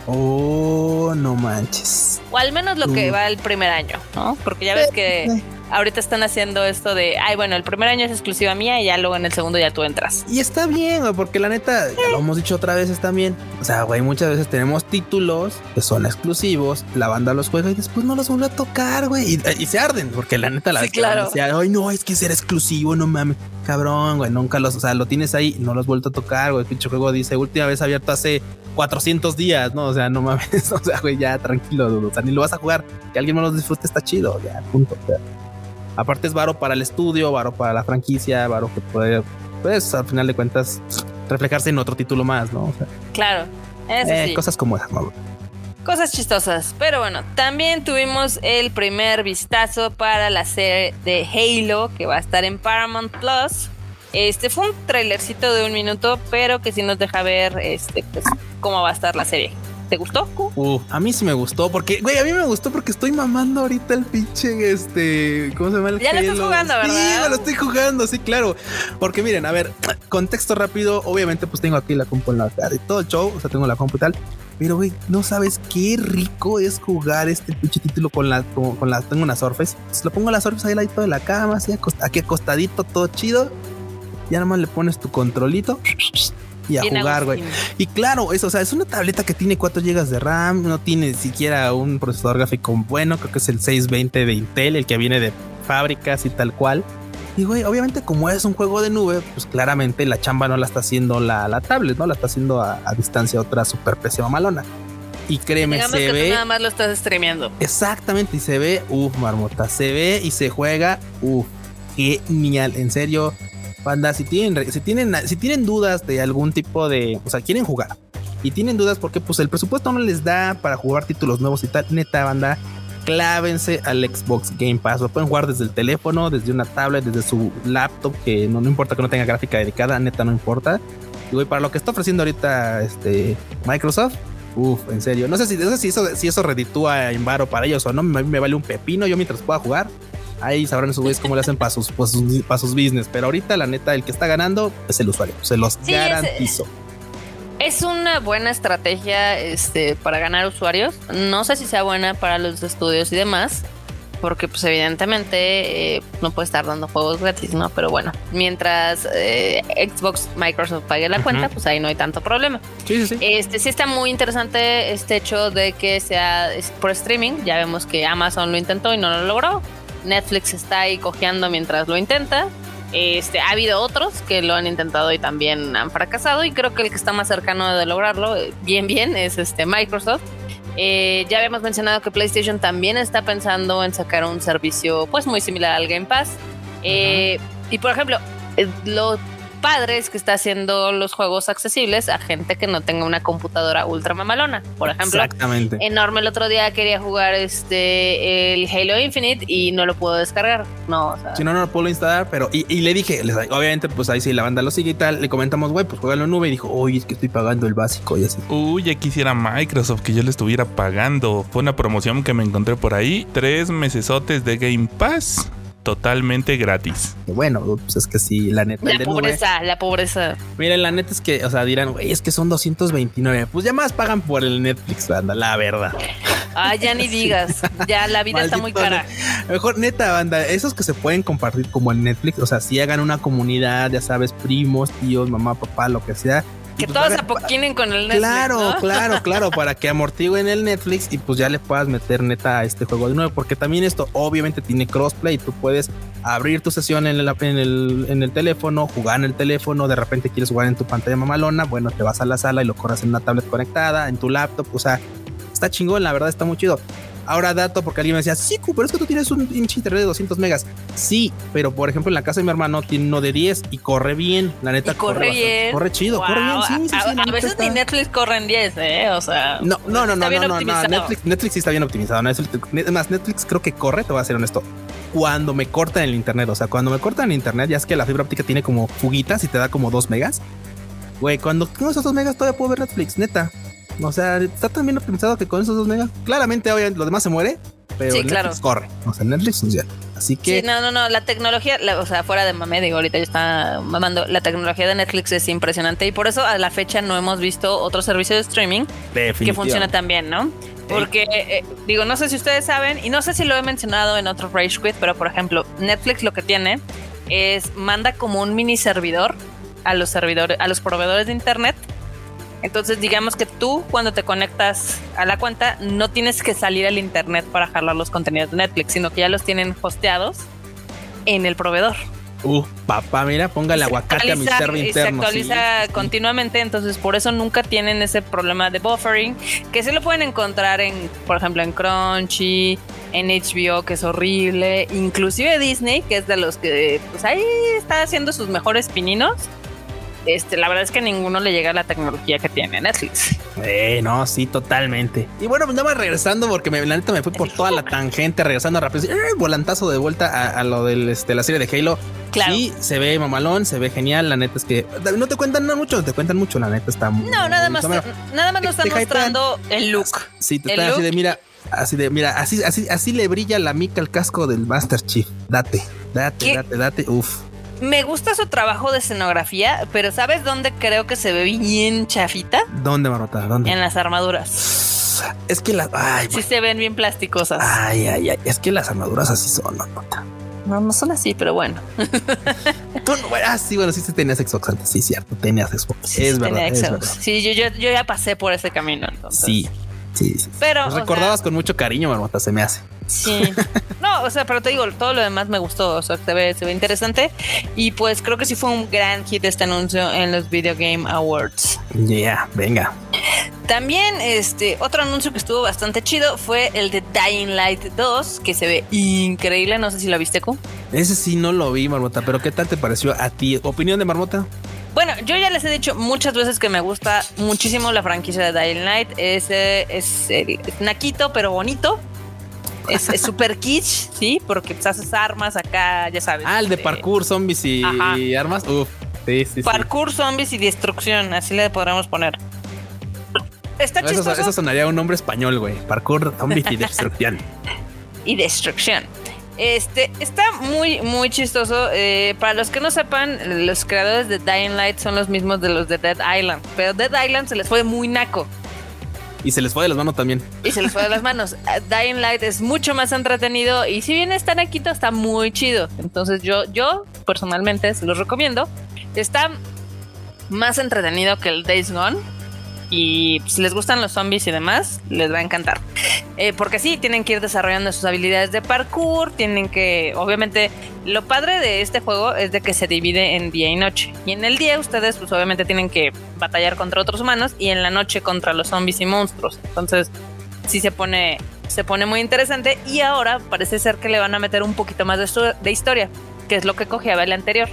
Oh, no manches. O al menos lo que va el primer año, ¿no? Porque ya ves que ahorita están haciendo esto de, ay, bueno, el primer año es exclusiva mía y ya luego en el segundo ya tú entras. Y está bien, güey, porque la neta, ya lo hemos dicho otra vez, bien. O sea, güey, muchas veces tenemos títulos que son exclusivos, la banda los juega y después no los vuelve a tocar, güey. Y, y se arden, porque la neta la Sí, claro. se Ay, no, es que ser exclusivo, no mames. Cabrón, güey, nunca los, o sea, lo tienes ahí, no los has vuelto a tocar, güey. Pinche juego dice, última vez abierto hace 400 días, ¿no? O sea, no mames, (laughs) o sea, güey, ya tranquilo, dude, o sea, ni lo vas a jugar. Que alguien más los disfrute está chido, ya, punto. sea. Aparte es varo para el estudio, varo para la franquicia, varo que puede, pues, al final de cuentas, reflejarse en otro título más, ¿no? O sea, Claro, eso eh, sí. cosas como esas, ¿no? Cosas chistosas. Pero bueno, también tuvimos el primer vistazo para la serie de Halo que va a estar en Paramount Plus. Este fue un trailercito de un minuto, pero que sí nos deja ver este, pues, cómo va a estar la serie. ¿Te gustó? Uh, a mí sí me gustó porque, güey, a mí me gustó porque estoy mamando ahorita el pinche, este, ¿cómo se llama el Ya lo estás jugando, ¿verdad? Sí, me lo estoy jugando, sí, claro. Porque miren, a ver, contexto rápido, obviamente pues tengo aquí la compu en la y todo el show, o sea, tengo la compu y tal. Pero, güey, no sabes qué rico es jugar este pinche título con la, con, la, tengo una Surface. Lo pongo la Surface ahí al lado de la cama, así aquí acostadito, todo chido. Ya nada más le pones tu controlito y a jugar, güey. Y claro, eso, o sea, es una tableta que tiene 4 GB de RAM, no tiene siquiera un procesador gráfico bueno, creo que es el 620 de Intel, el que viene de fábricas y tal cual. Y güey, obviamente como es un juego de nube, pues claramente la chamba no la está haciendo la, la tablet, ¿no? La está haciendo a, distancia otra super PC malona. Y créeme, se que ve. Tú nada más lo estás streameando. Exactamente, y se ve, uff, marmota, se ve y se juega, uff, genial, en serio. Banda, si tienen, si tienen, si tienen dudas de algún tipo de, o sea, quieren jugar y tienen dudas porque pues el presupuesto no les da para jugar títulos nuevos y tal, neta banda, clávense al Xbox Game Pass. Lo pueden jugar desde el teléfono, desde una tablet, desde su laptop, que no, no importa que no tenga gráfica dedicada, neta no importa. Y para lo que está ofreciendo ahorita este Microsoft, uff, en serio. No sé si, si eso, si eso reditúa en varo para ellos o no, me, me vale un pepino yo mientras pueda jugar. Ahí sabrán esos güeyes cómo le hacen para sus, business. Pero ahorita, la neta, el que está ganando es el usuario. Se los garantizo. Es, una buena estrategia este, para ganar usuarios. No sé si sea buena para los estudios y demás. Porque, pues, evidentemente, eh, no puede estar dando juegos gratis, ¿no? Pero bueno, mientras eh, Xbox, Microsoft pague la cuenta, pues ahí no hay tanto problema. Sí, sí, sí. Este, sí está muy interesante este hecho de que sea por streaming. Ya vemos que Amazon lo intentó y no lo logró. Netflix está ahí cojeando mientras lo intenta. Este, ha habido otros que lo han intentado y también han fracasado y creo que el que está más cercano de lograrlo eh, bien bien es este Microsoft. Eh, ya habíamos mencionado que PlayStation también está pensando en sacar un servicio pues muy similar al Game Pass. Eh, y por ejemplo, lo padres que está haciendo los juegos accesibles a gente que no tenga una computadora ultra mamalona. Por ejemplo, Exactamente. enorme el otro día quería jugar este el Halo Infinite y no lo puedo descargar. No, o sea. Si no, no lo puedo instalar, pero y, le dije, obviamente, pues ahí sí la banda lo sigue y tal. Le comentamos, güey, pues juega en nube y dijo, oye, es que estoy pagando el básico y así. Uy, ya quisiera Microsoft que yo le estuviera pagando. Fue una promoción que me encontré por ahí. Tres mesesotes de Game Pass totalmente gratis. Bueno, pues es que sí, la neta. La pobreza, la pobreza. Miren, la neta es que, o sea, dirán, güey, es que son 229. Pues ya más pagan por el Netflix, banda, la verdad. Ah, ya ni (laughs) digas. Ya la vida está muy cara. Mejor, neta, banda, esos que se pueden compartir como en Netflix, o sea, si hagan una comunidad, ya sabes, primos, tíos, mamá, papá, lo que sea que pues, todos apoquinen con el Netflix. Claro, claro, (laughs) claro, para que amortiguen el Netflix y pues ya le puedas meter neta a este juego de nuevo. Porque también esto obviamente tiene crossplay. Tú puedes abrir tu sesión en el, en el, en el teléfono, jugar en el teléfono. De repente quieres jugar en tu pantalla mamalona. Bueno, te vas a la sala y lo corres en una tablet conectada, en tu laptop. O sea, está chingón, la verdad está muy chido. Ahora dato, porque alguien me decía, sí, pero es que tú tienes un pinche internet de 200 megas. Sí, pero por ejemplo en la casa de mi hermano tiene uno de 10 y corre bien. La neta, corre, bien. corre chido, corre bien. Sí, sí, a, veces ni Netflix corre en 10, ¿eh? O sea. No, no, no, no, no, no, Netflix, Netflix sí está bien optimizado. ¿no? Es más, Netflix creo que corre, te voy a ser honesto. Cuando me cortan el internet, o sea, cuando me cortan el internet, ya es que la fibra óptica tiene como fuguitas y te da como 2 megas. Güey, cuando tengo esos 2 megas todavía puedo ver Netflix, neta. O sea, está tan bien optimizado que con esos 2 megas, claramente obviamente lo demás se muere, pero sí, Netflix corre. O sea, Netflix funciona. Así que. Sí, no, no, no. La tecnología, o sea, fuera de mame, digo, ahorita ya está mamando. La tecnología de Netflix es impresionante y por eso a la fecha no hemos visto otro servicio de streaming que funciona tan bien, ¿no? Porque, eh, digo, no sé si ustedes saben, y no sé si lo he mencionado en otro Rage Quit, pero por ejemplo, Netflix lo que tiene es manda como un mini servidor a los servidores, a los proveedores de internet entonces, digamos que tú cuando te conectas a la cuenta no tienes que salir al internet para jalar los contenidos de Netflix, sino que ya los tienen hosteados en el proveedor. Uh, papá, mira, ponga el aguacate a mi server interno. Se actualiza continuamente, entonces por eso nunca tienen ese problema de buffering, que se lo pueden encontrar en, por ejemplo, en Crunchy, en HBO, que es horrible, inclusive Disney, que es de los que, pues ahí está haciendo sus mejores pininos este, la verdad es que ninguno le llega a la tecnología que tiene Netflix. Eh, no, sí, totalmente. Y bueno, pues nada más regresando porque me, la neta me fui por toda la tangente, regresando rápido. Eh, volantazo de vuelta a, lo de este, la serie de Halo. Claro. Sí, se ve mamalón, se ve genial. La neta es que no te cuentan nada mucho, te cuentan mucho. La neta está muy. No, nada más, nada más nos están mostrando el look. Sí, te así de mira, así de mira, así, así, así le brilla la mica al casco del Master Chief. Date, date, date, date. Uf. Me gusta su trabajo de escenografía, pero ¿sabes dónde creo que se ve bien chafita? ¿Dónde, Marota? ¿Dónde? En las armaduras. Es que las. Ay, sí se ven bien plásticosas. Ay, ay, ay. Es que las armaduras así son, Marota. No, no son así, pero bueno. (laughs) ah, sí, bueno, sí se tenías Xbox antes. Sí, cierto. Tenías Xbox. es, verdad, es, verdad, Sí, yo, yo, yo, ya pasé por ese camino. Entonces. Sí, sí, sí. Pero. recordabas con mucho cariño, Marmota, se me hace. Sí. No, o sea, pero te digo, todo lo demás me gustó. O sea, se ve, se ve interesante. Y pues creo que sí fue un gran hit este anuncio en los Video Game Awards. Yeah, venga. También, este, otro anuncio que estuvo bastante chido fue el de Dying Light 2, que se ve increíble. No sé si lo viste, Ku. Ese sí no lo vi, Marmota, pero ¿qué tal te pareció a ti? ¿Opinión de Marmota? Bueno, yo ya les he dicho muchas veces que me gusta muchísimo la franquicia de Dying Light. Es, es, es naquito, pero bonito es súper (laughs) kitsch, sí, porque pues, haces armas acá, ya sabes. Ah, el de este, parkour, zombies y, armas. Uf, sí, sí, Parkour, zombies y destrucción, así le podremos poner. Está chistoso. Eso, sonaría un nombre español, güey. Parkour, zombies y (laughs) destrucción. y destrucción. Este está muy, muy chistoso. Eh, para los que no sepan, los creadores de Dying Light son los mismos de los de Dead Island. Pero Dead Island se les fue muy naco. Y se les fue de las manos también. Y se les fue de las manos. (laughs) Dying Light es mucho más entretenido y si bien está naquito, está muy chido. Entonces yo, yo personalmente se los recomiendo. Está más entretenido que el Days Gone y si les gustan los zombies y demás, les va a encantar. Eh, porque sí, tienen que ir desarrollando sus habilidades de parkour, tienen que, obviamente, lo padre de este juego es de que se divide en día y noche. Y en el día ustedes, pues obviamente tienen que batallar contra otros humanos y en la noche contra los zombies y monstruos. Entonces, sí se pone, se pone muy interesante y ahora parece ser que le van a meter un poquito más de, historia, que es lo que cogeaba el anterior.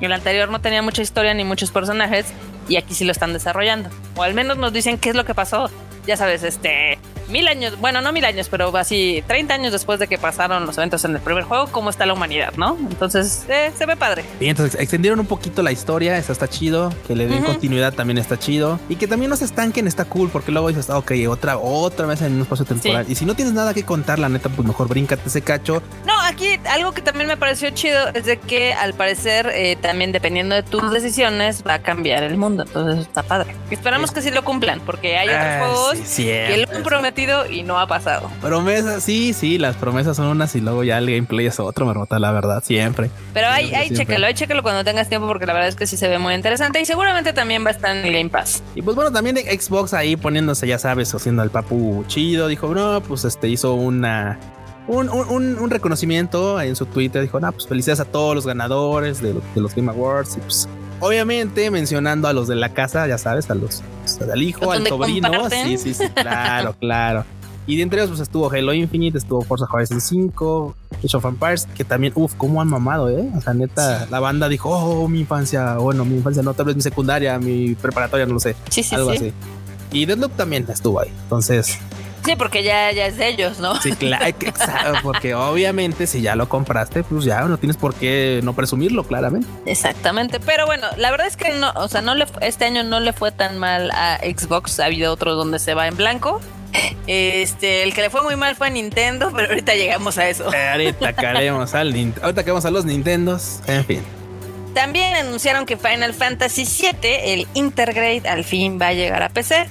El anterior no tenía mucha historia ni muchos personajes y aquí sí lo están desarrollando. O al menos nos dicen qué es lo que pasó. Ya sabes, este, mil años, bueno, no mil años, pero así 30 años después de que pasaron los eventos en el primer juego, cómo está la humanidad, ¿no? Entonces, eh, se ve padre. Y entonces extendieron un poquito la historia, eso está chido, que le den continuidad también está chido, y que también no se estanquen está cool, porque luego dices, ok, otra, otra vez en un espacio temporal. Y si no tienes nada que contar, la neta, pues mejor bríncate ese cacho. No, aquí algo que también me pareció chido es de que al parecer, eh, también dependiendo de tus decisiones, va a cambiar el mundo. Entonces está padre. Esperamos que sí lo cumplan, porque hay otros ah, juegos que lo han prometido y no ha pasado. Promesas, sí, sí, las promesas son unas y luego ya el gameplay es otro, marmota, la verdad, siempre. Pero ahí, ahí chécalo, ahí chécalo cuando tengas tiempo porque la verdad es que sí se ve muy interesante y seguramente también va a estar en el Game Pass. Y pues bueno, también Xbox ahí poniéndose, ya sabes, haciendo el papu chido, dijo, no, pues este hizo una un, un, un, reconocimiento en su Twitter. Dijo, no, pues felicidades a todos los ganadores de, de, los Game Awards. Y pues Obviamente mencionando a los de la casa, ya sabes, a los al hijo, al sobrino. Sí, sí, sí, claro, (laughs) claro. Y de entre ellos pues estuvo Halo Infinite, estuvo Forza Horizon 5, Age of Empires, que también, uff, cómo han mamado, ¿eh? O sea, neta, la banda dijo, oh, mi infancia, bueno, mi infancia no, tal vez mi secundaria, mi preparatoria, no lo sé. Sí, sí, algo así. Y Deadloop también estuvo ahí. Entonces, Sí, porque ya, ya es de ellos, ¿no? Sí, claro, (laughs) porque obviamente si ya lo compraste, pues ya no tienes por qué no presumirlo, claramente. Exactamente, pero bueno, la verdad es que no, o sea, no le, este año no le fue tan mal a Xbox, ha habido otro donde se va en blanco. Este, el que le fue muy mal fue a Nintendo, (laughs) pero ahorita llegamos a eso. Eh, ahorita caemos al ahorita caemos a los Nintendos, en fin. También anunciaron que Final Fantasy VII, el Intergrade, al fin va a llegar a PC.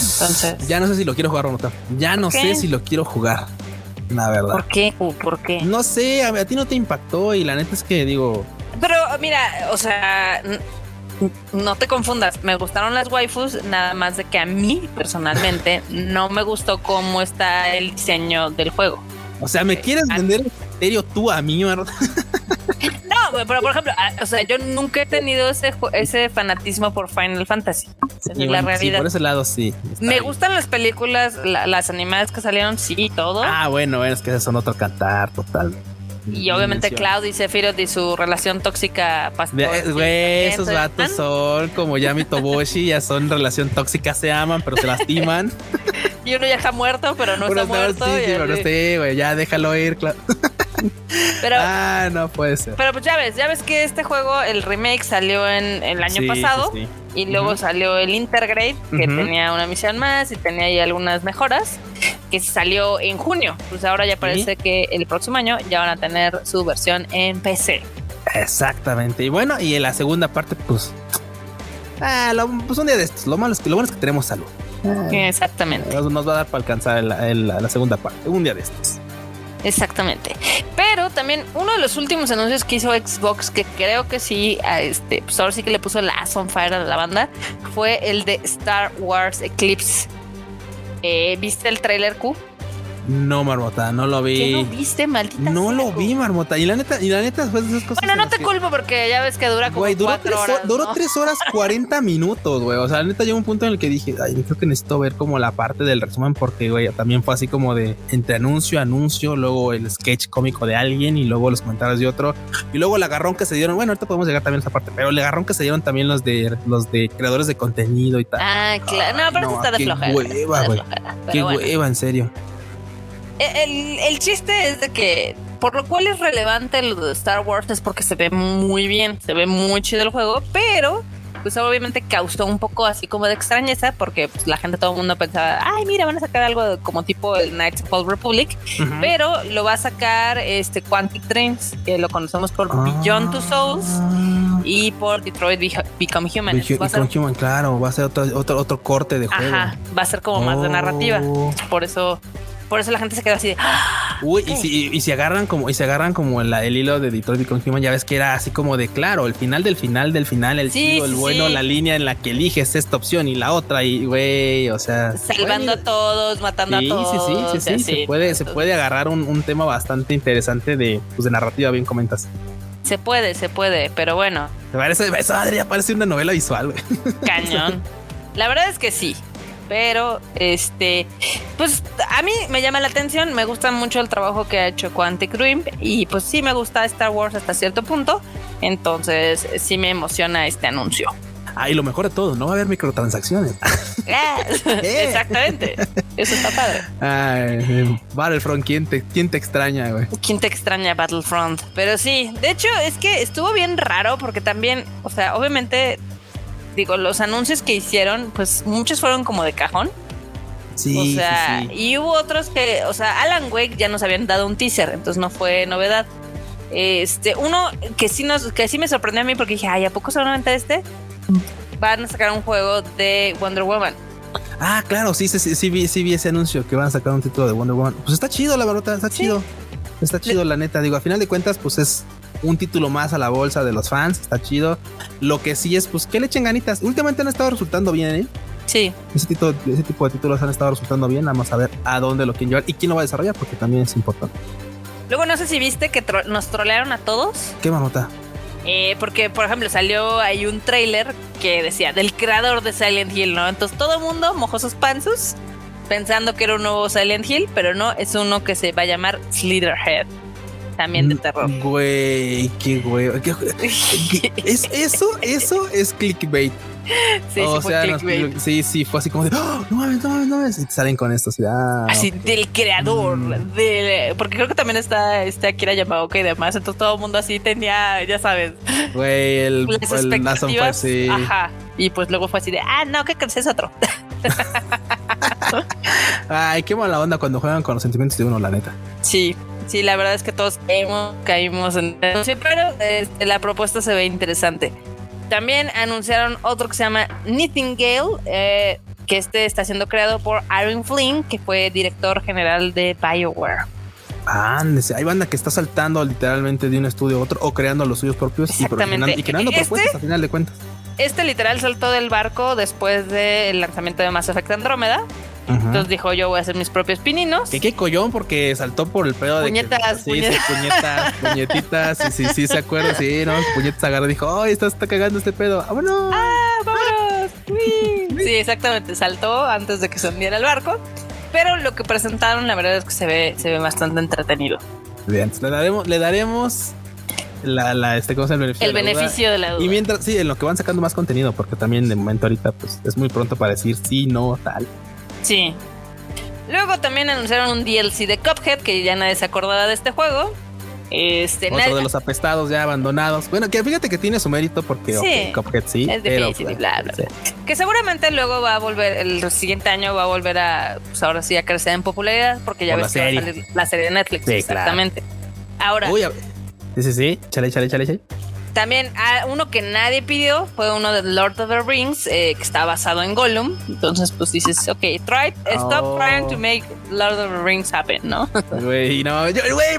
Entonces. Ya no sé si lo quiero jugar, Ronota. Ya no sé si lo quiero jugar. La verdad. ¿Por qué? ¿Por qué? No sé, a, ti no te impactó y la neta es que digo. Pero mira, o sea, no te confundas, me gustaron las waifus, nada más de que a mí personalmente (laughs) no me gustó cómo está el diseño del juego. O sea, ¿me quieres vender en serio tú a mí, No, (laughs) pero por ejemplo, ah, o sea, yo nunca he tenido ese, ese fanatismo por Final Fantasy. la realidad. por ese lado sí. Me gustan las películas, las animadas que salieron, sí, todo. Ah, bueno, es que son otro cantar, total. Y obviamente. Cloud y Sephiroth y su relación tóxica. Güey, esos vatos son como Yami Toboshi, ya son relación tóxica, se aman, pero se lastiman. (laughs) Y uno ya está muerto, pero no Uno está muerto. sí, sí, pero sí, güey, ya déjalo ir. claro. (laughs) (laughs) Pero, Ah, no puede ser. pero pues ya ves, ya ves que este juego, el remake salió en el año Sí, pasado. sí, sí. Y luego salió el Intergrade, que tenía una misión más y tenía ahí algunas mejoras, que salió en junio. Pues ahora ya parece que el próximo año ya van a tener su versión en PC. Exactamente. Y bueno, y en la segunda parte, pues. Ah, lo- pues un día de estos. Lo malo es que lo bueno es que tenemos salud. Exactamente, Nos, nos va a dar para alcanzar el- el- la segunda parte. Un día de estos. Exactamente. Pero también uno de los últimos anuncios que hizo Xbox, que creo que sí, a este, pues ahora sí que le puso la on fire a la banda, fue el de Star Wars Eclipse. Eh, ¿Viste el trailer Q? No, Marmota, no lo ¿Qué vi. no viste, maldita No sea, lo vi, Marmota. Y la neta, y la neta, después de esas cosas. Bueno, en no te que- culpo porque ya ves que dura como Güey, duró, tres, horas. hor- duró tres horas 40 minutos, güey. O sea, la neta llegó un punto en el que dije, ay, creo que necesito ver como la parte del resumen porque, güey, también fue así como de entre anuncio, anuncio, luego el sketch cómico de alguien y luego los comentarios de otro. Y luego el agarrón que se dieron. Bueno, ahorita podemos llegar también a esa parte, pero el agarrón que se dieron también los de los de creadores de contenido y tal. Ah, claro. No, pero no, eso está de qué flojera. hueva, está de güey. Qué bueno. hueva, en serio. El, el chiste es de que, por lo cual es relevante lo de Star Wars, es porque se ve muy bien, se ve muy chido el juego, pero pues obviamente causó un poco así como de extrañeza, porque pues, la gente, todo el mundo pensaba, ay, mira, van a sacar algo como tipo el Knights of Old Republic, pero lo va a sacar este Quantic Dreams, que lo conocemos por Beyond Two Souls Ah. y por Detroit Be- Become Human. Beca- Va a ser- Become Human, claro, va a ser otro, otro, otro corte de juego. Ajá, va a ser como más de Oh. narrativa. Por eso, por eso la gente se quedó así de, "Ah, Uy, y si, y si agarran como, y se agarran como el, el hilo de Detroit Become Human, ya ves que era así como de claro, el final del final del final, el Sí, chido, el sí, bueno, sí. la línea en la que eliges esta opción y la otra, y güey, o sea. salvando a todos, matando a todos. sí, sí, sí, se puede, se puede agarrar un, un tema bastante interesante de, pues, de narrativa, bien comentas. Se puede, se puede, pero bueno, parece, esa madre ya parece una novela visual, güey. cañón. (laughs) La verdad es que sí. Pero, este, pues a mí me llama la atención, me gusta mucho el trabajo que ha hecho Quantic Dream y pues sí me gusta Star Wars hasta cierto punto, entonces sí me emociona este anuncio. Ah, y lo mejor de todo, no va a haber microtransacciones. Ah, (laughs) (laughs) Eh. Exactamente, eso está padre. Ay, eh, Battlefront, ¿quién te, quién te extraña, güey? ¿Quién te extraña Battlefront? Pero sí, de hecho es que estuvo bien raro porque también, o sea, obviamente, digo, los anuncios que hicieron, pues muchos fueron como de cajón. Sí, o sea, sí. y hubo otros que, o sea, Alan Wake ya nos habían dado un teaser, entonces no fue novedad. Este, uno que sí nos, que sí me sorprendió a mí porque dije, ay, ¿a poco solamente este? Van a sacar un juego de Wonder Woman. Ah, claro, sí, sí, sí, sí, vi, sí vi ese anuncio que van a sacar un título de Wonder Woman. Pues está chido, la verdad, está chido. Está chido, la neta. Digo, a final de cuentas, pues es un título más a la bolsa de los fans, está chido. Lo que sí es, pues, que le echen ganitas. Últimamente han estado resultando bien, ¿eh? Sí, Ese tipo, ese tipo de títulos han estado resultando bien. Vamos a ver a dónde lo quieren llevar y quién lo va a desarrollar, porque también es importante. Luego no sé si viste que tro- nos trolearon a todos. ¿Qué manota? Eh, porque, por ejemplo, salió ahí un trailer que decía del creador de Silent Hill, ¿no? Entonces todo el mundo mojó sus panzus pensando que era un nuevo Silent Hill, pero no, es uno que se va a llamar Slitherhead, también de terror. Güey, qué güey. (laughs) es, eso, eso es clickbait. sí, o sí, fue nos- clickbait. sí, sí, fue así como de, "Oh, no mames, no mames, no mames. Y salen con esto, así, ah, Así, del creador, Mm. del, porque creo que también está este Akira Yamaoka y demás, entonces todo el mundo así tenía, ya sabes, Güey, el, las el expectativas. sí. Ajá. Y pues luego fue así de, ah, no, que crees es otro. (laughs) Ay, qué mala onda cuando juegan con los sentimientos de uno, la neta. Sí, sí, la verdad es que todos caímos, caímos en sí, pero este, la propuesta se ve interesante. También anunciaron otro que se llama Nightingale, eh, que este está siendo creado por Aaron Flynn, que fue director general de BioWare. Ándese, hay banda que está saltando literalmente de un estudio a otro o creando los suyos propios Exactamente. y creando Este- propuestas a final de cuentas. Este literal saltó del barco después del lanzamiento de Mass Effect Andrómeda. Entonces dijo, yo voy a hacer mis propios pininos. Que qué collón porque saltó por el pedo de que- Puñetas, sí, sí, puñetas, (laughs) puñetitas, sí, sí, sí, se acuerda, sí, no, puñetas agarró y dijo, ay, está, está cagando este pedo, vámonos. ¡Ah, vámonos! (laughs) Sí, exactamente. Saltó antes de que se hundiera el barco. Pero lo que presentaron, la verdad es que se ve, se ve bastante entretenido. Bien, le daremos, le daremos la, la este cosa el beneficio, el de, la beneficio de la duda. Y mientras, sí, en lo que van sacando más contenido, porque también de momento ahorita, pues es muy pronto para decir sí, no, tal. Sí. Luego también anunciaron un DLC de Cuphead, que ya nadie se acordaba de este juego. Este, Otro nadie- de los apestados ya abandonados. Bueno, que fíjate que tiene su mérito porque Sí. Cuphead sí, Es pero difícil, pues, bla, bla, sí. Que seguramente luego va a volver, el siguiente año va a volver a, pues ahora sí, a crecer en popularidad, porque ya Por ves que va a salir la serie de Netflix, Sí, exactamente. Ahora, Uy, a- sí, sí, sí, chale, chale, chale, chale. También ah, uno que nadie pidió fue uno de Lord of the Rings, eh, que está basado en Gollum. Entonces, pues dices, ok, try, stop Oh. trying to make Lord of the Rings happen, ¿no? (laughs) Güey, no, yo, güey,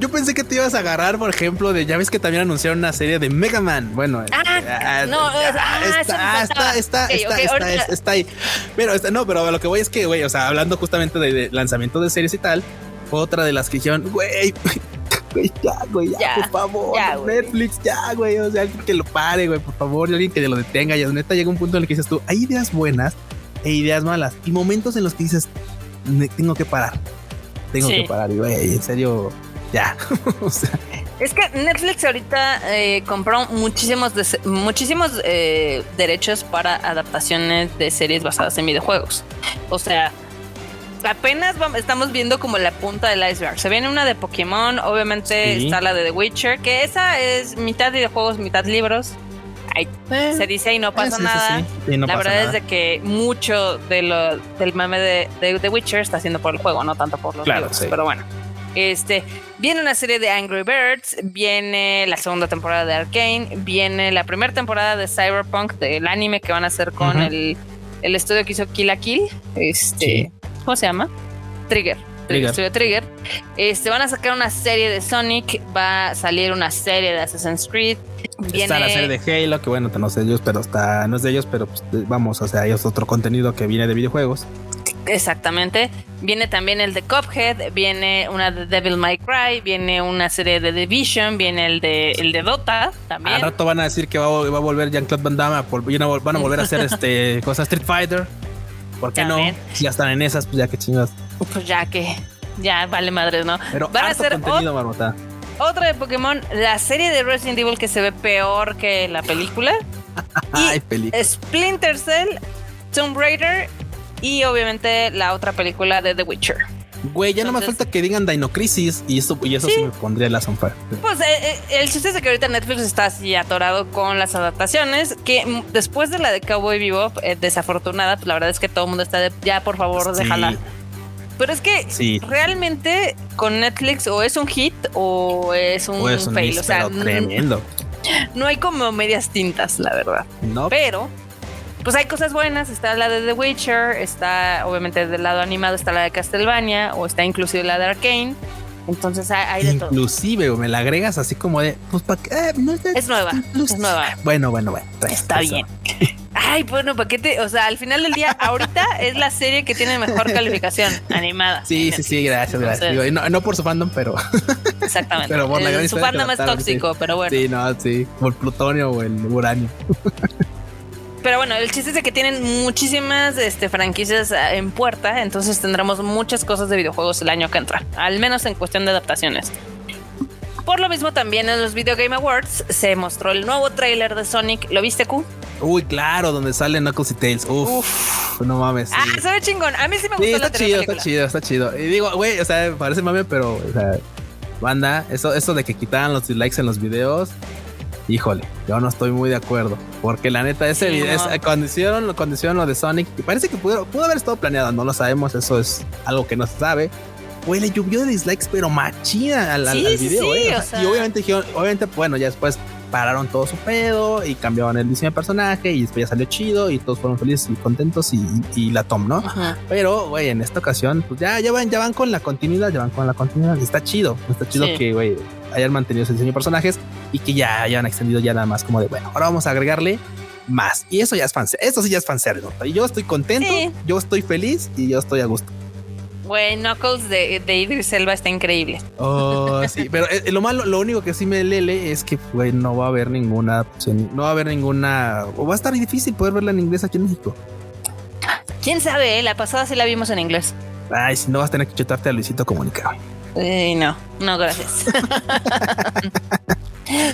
yo pensé que te ibas a agarrar, por ejemplo, de ya ves que también anunciaron una serie de Mega Man. Bueno, Ah, no, es- ah, eso me está, está, está, está, está, ahí. Pero está- no, pero a lo que voy es que, güey, o sea, hablando justamente de, de lanzamiento de series y tal, fue otra de las que dijeron, güey, güey, ya, güey, ya, Ya, por favor, ya. Netflix, ya, güey, o sea, alguien que lo pare, güey, por favor, y alguien que lo detenga. Ya, neta, llega un punto en el que dices tú, hay ideas buenas e ideas malas, y momentos en los que dices, "Ne- tengo que parar, tengo Sí. que parar, y güey, en serio, ya, (laughs) o sea, Es que Netflix ahorita eh, compró muchísimos, muchísimos eh, derechos para adaptaciones de series basadas en videojuegos. O sea, apenas vam- estamos viendo como la punta del iceberg. Se viene una de Pokémon, obviamente Sí. está la de The Witcher, que esa es mitad videojuegos, mitad libros. Ay, se dice ahí no pasa Eh, sí, sí, nada. sí, sí, no la pasa verdad nada. es de que mucho de lo, del mame de, de The Witcher está haciendo por el juego, no tanto por los Claro, libros. sí. Pero bueno. Este, viene una serie de Angry Birds, viene la segunda temporada de Arkane, viene la primera temporada de Cyberpunk, del anime que van a hacer con el, el estudio que hizo Kill la Kill. Este, Sí. ¿Cómo se llama? Trigger. Trigger. estudio Trigger. Este, van a sacar una serie de Sonic, va a salir una serie de Assassin's Creed. Viene, Está la serie de Halo, que bueno, no es de ellos, pero está, no es de ellos, pero pues, vamos, o sea, es otro contenido que viene de videojuegos. Exactamente. Viene también el de Cuphead, viene una de Devil May Cry, viene una serie de Division, viene el de el de Dota también. Al rato van a decir que va, a- va a volver Jean-Claude Van Damme, van a van a volver a hacer (laughs) este cosas Street Fighter. ¿Por qué También. no? Si ya están en esas, pues ya que chingas. Pues ya que ya vale madres, ¿no? Pero Van a hacer contenido, marmota. Otra de Pokémon, la serie de Resident Evil que se ve peor que la película. (laughs) Ay, película. Splinter Cell, Tomb Raider y obviamente la otra película de The Witcher. Güey, ya no me entonces- falta que digan Dino Crisis y eso, y eso sí, Sí. me pondría la sonfare. Pues eh, eh, el chiste es que ahorita Netflix está así atorado con las adaptaciones, que después de la de Cowboy Bebop, eh, desafortunada, pues la verdad es que todo el mundo está de, ya por favor, Sí. déjala. Pero es que Sí. realmente con Netflix o es un hit o es un, O es un fail, o sea, tremendo. no hay como medias tintas, la verdad. No, Pero, pues hay cosas buenas. Está la de The Witcher, está obviamente del lado animado, está la de Castlevania, o está inclusive la de Arkane. Entonces hay, de todo. inclusive güey, me la agregas así como de, pues para Eh, no Es nueva, es nueva. Bueno, bueno, bueno. Está bien. (laughs) Ay, bueno, ¿para qué te? O sea, al final del día, ahorita (laughs) es la serie que tiene mejor calificación animada. Sí, sí, sí, gracias, gracias. Digo, no, no por su fandom, pero (laughs) exactamente. pero por la gran Su fandom es tóxico, pero bueno. sí, no, sí, por plutonio o el uranio. Pero bueno, el chiste es de que tienen muchísimas este, franquicias ah, en puerta, entonces tendremos muchas cosas de videojuegos el año que entra, al menos en cuestión de adaptaciones. Por lo mismo, también en los Video Game Awards se mostró el nuevo tráiler de Sonic. ¿Lo viste, Q? Uy, claro, donde salen Knuckles y Tails. Uf, no mames. sí. Ah, se ve chingón. A mí sí me gustó Sí, la está anterior chido, está chido, está chido. Y digo, güey, o sea, parece mame, pero, o sea, banda, eso, eso de que quitaran los dislikes en los videos, híjole, yo no estoy muy de acuerdo. Porque la neta, ese Sí, video, no. es- cuando, hicieron, cuando hicieron lo de Sonic, parece que pudo, pudo haber estado planeado, no lo sabemos, eso es algo que no se sabe. Güey, le llovió de dislikes, pero machina al, al- Sí, al sí, video, sí, eh. O o sea, sea. Y obviamente dijeron, obviamente, bueno, ya después pararon todo su pedo y cambiaban el diseño de personaje y después ya salió chido y todos fueron felices y contentos y, y la tom, ¿no? Ajá. Pero, güey, en esta ocasión, pues ya, ya van, ya van con la continuidad, ya van con la continuidad. Está chido, está chido Sí. que, güey, hayan mantenido ese diseño de personajes y que ya hayan extendido ya nada más como de, bueno, ahora vamos a agregarle más. Y eso ya es fan, eso sí ya es fanservice, ¿no? Y yo estoy contento, Sí. yo estoy feliz y yo estoy a gusto. Güey, Knuckles de, de Idris Elba está increíble. Oh, sí, (laughs) pero eh, lo malo, lo único que sí me lele es que, güey, no va a haber ninguna, no va a haber ninguna, o va a estar difícil poder verla en inglés aquí en México. ¿Quién sabe? eh? La pasada sí la vimos en inglés. Ay, si no vas a tener que chutarte a Luisito Comunica. Eh, no, no, gracias. (laughs)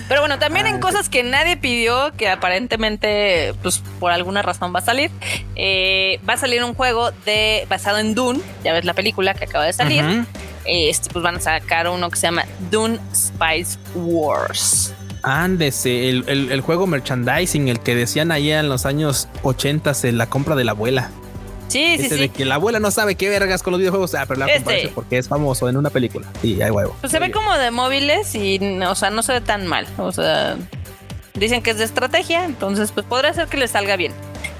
Pero bueno, también en cosas que nadie pidió, que aparentemente, pues por alguna razón va a salir, eh, va a salir un juego de basado en Dune, ya ves la película que acaba de salir. Este, pues van a sacar uno que se llama Dune Spice Wars. Ándese, el, el- el juego merchandising, el que decían ahí en los años 80 en la compra de la abuela. Sí, sí, sí. de que la abuela no sabe qué vergas con los videojuegos. Ah, pero la Este. comparece porque es famoso en una película. Sí, hay huevo. Pues se ve como de móviles y, o sea, no se ve tan mal. O sea, dicen que es de estrategia, entonces pues podría ser que les salga bien.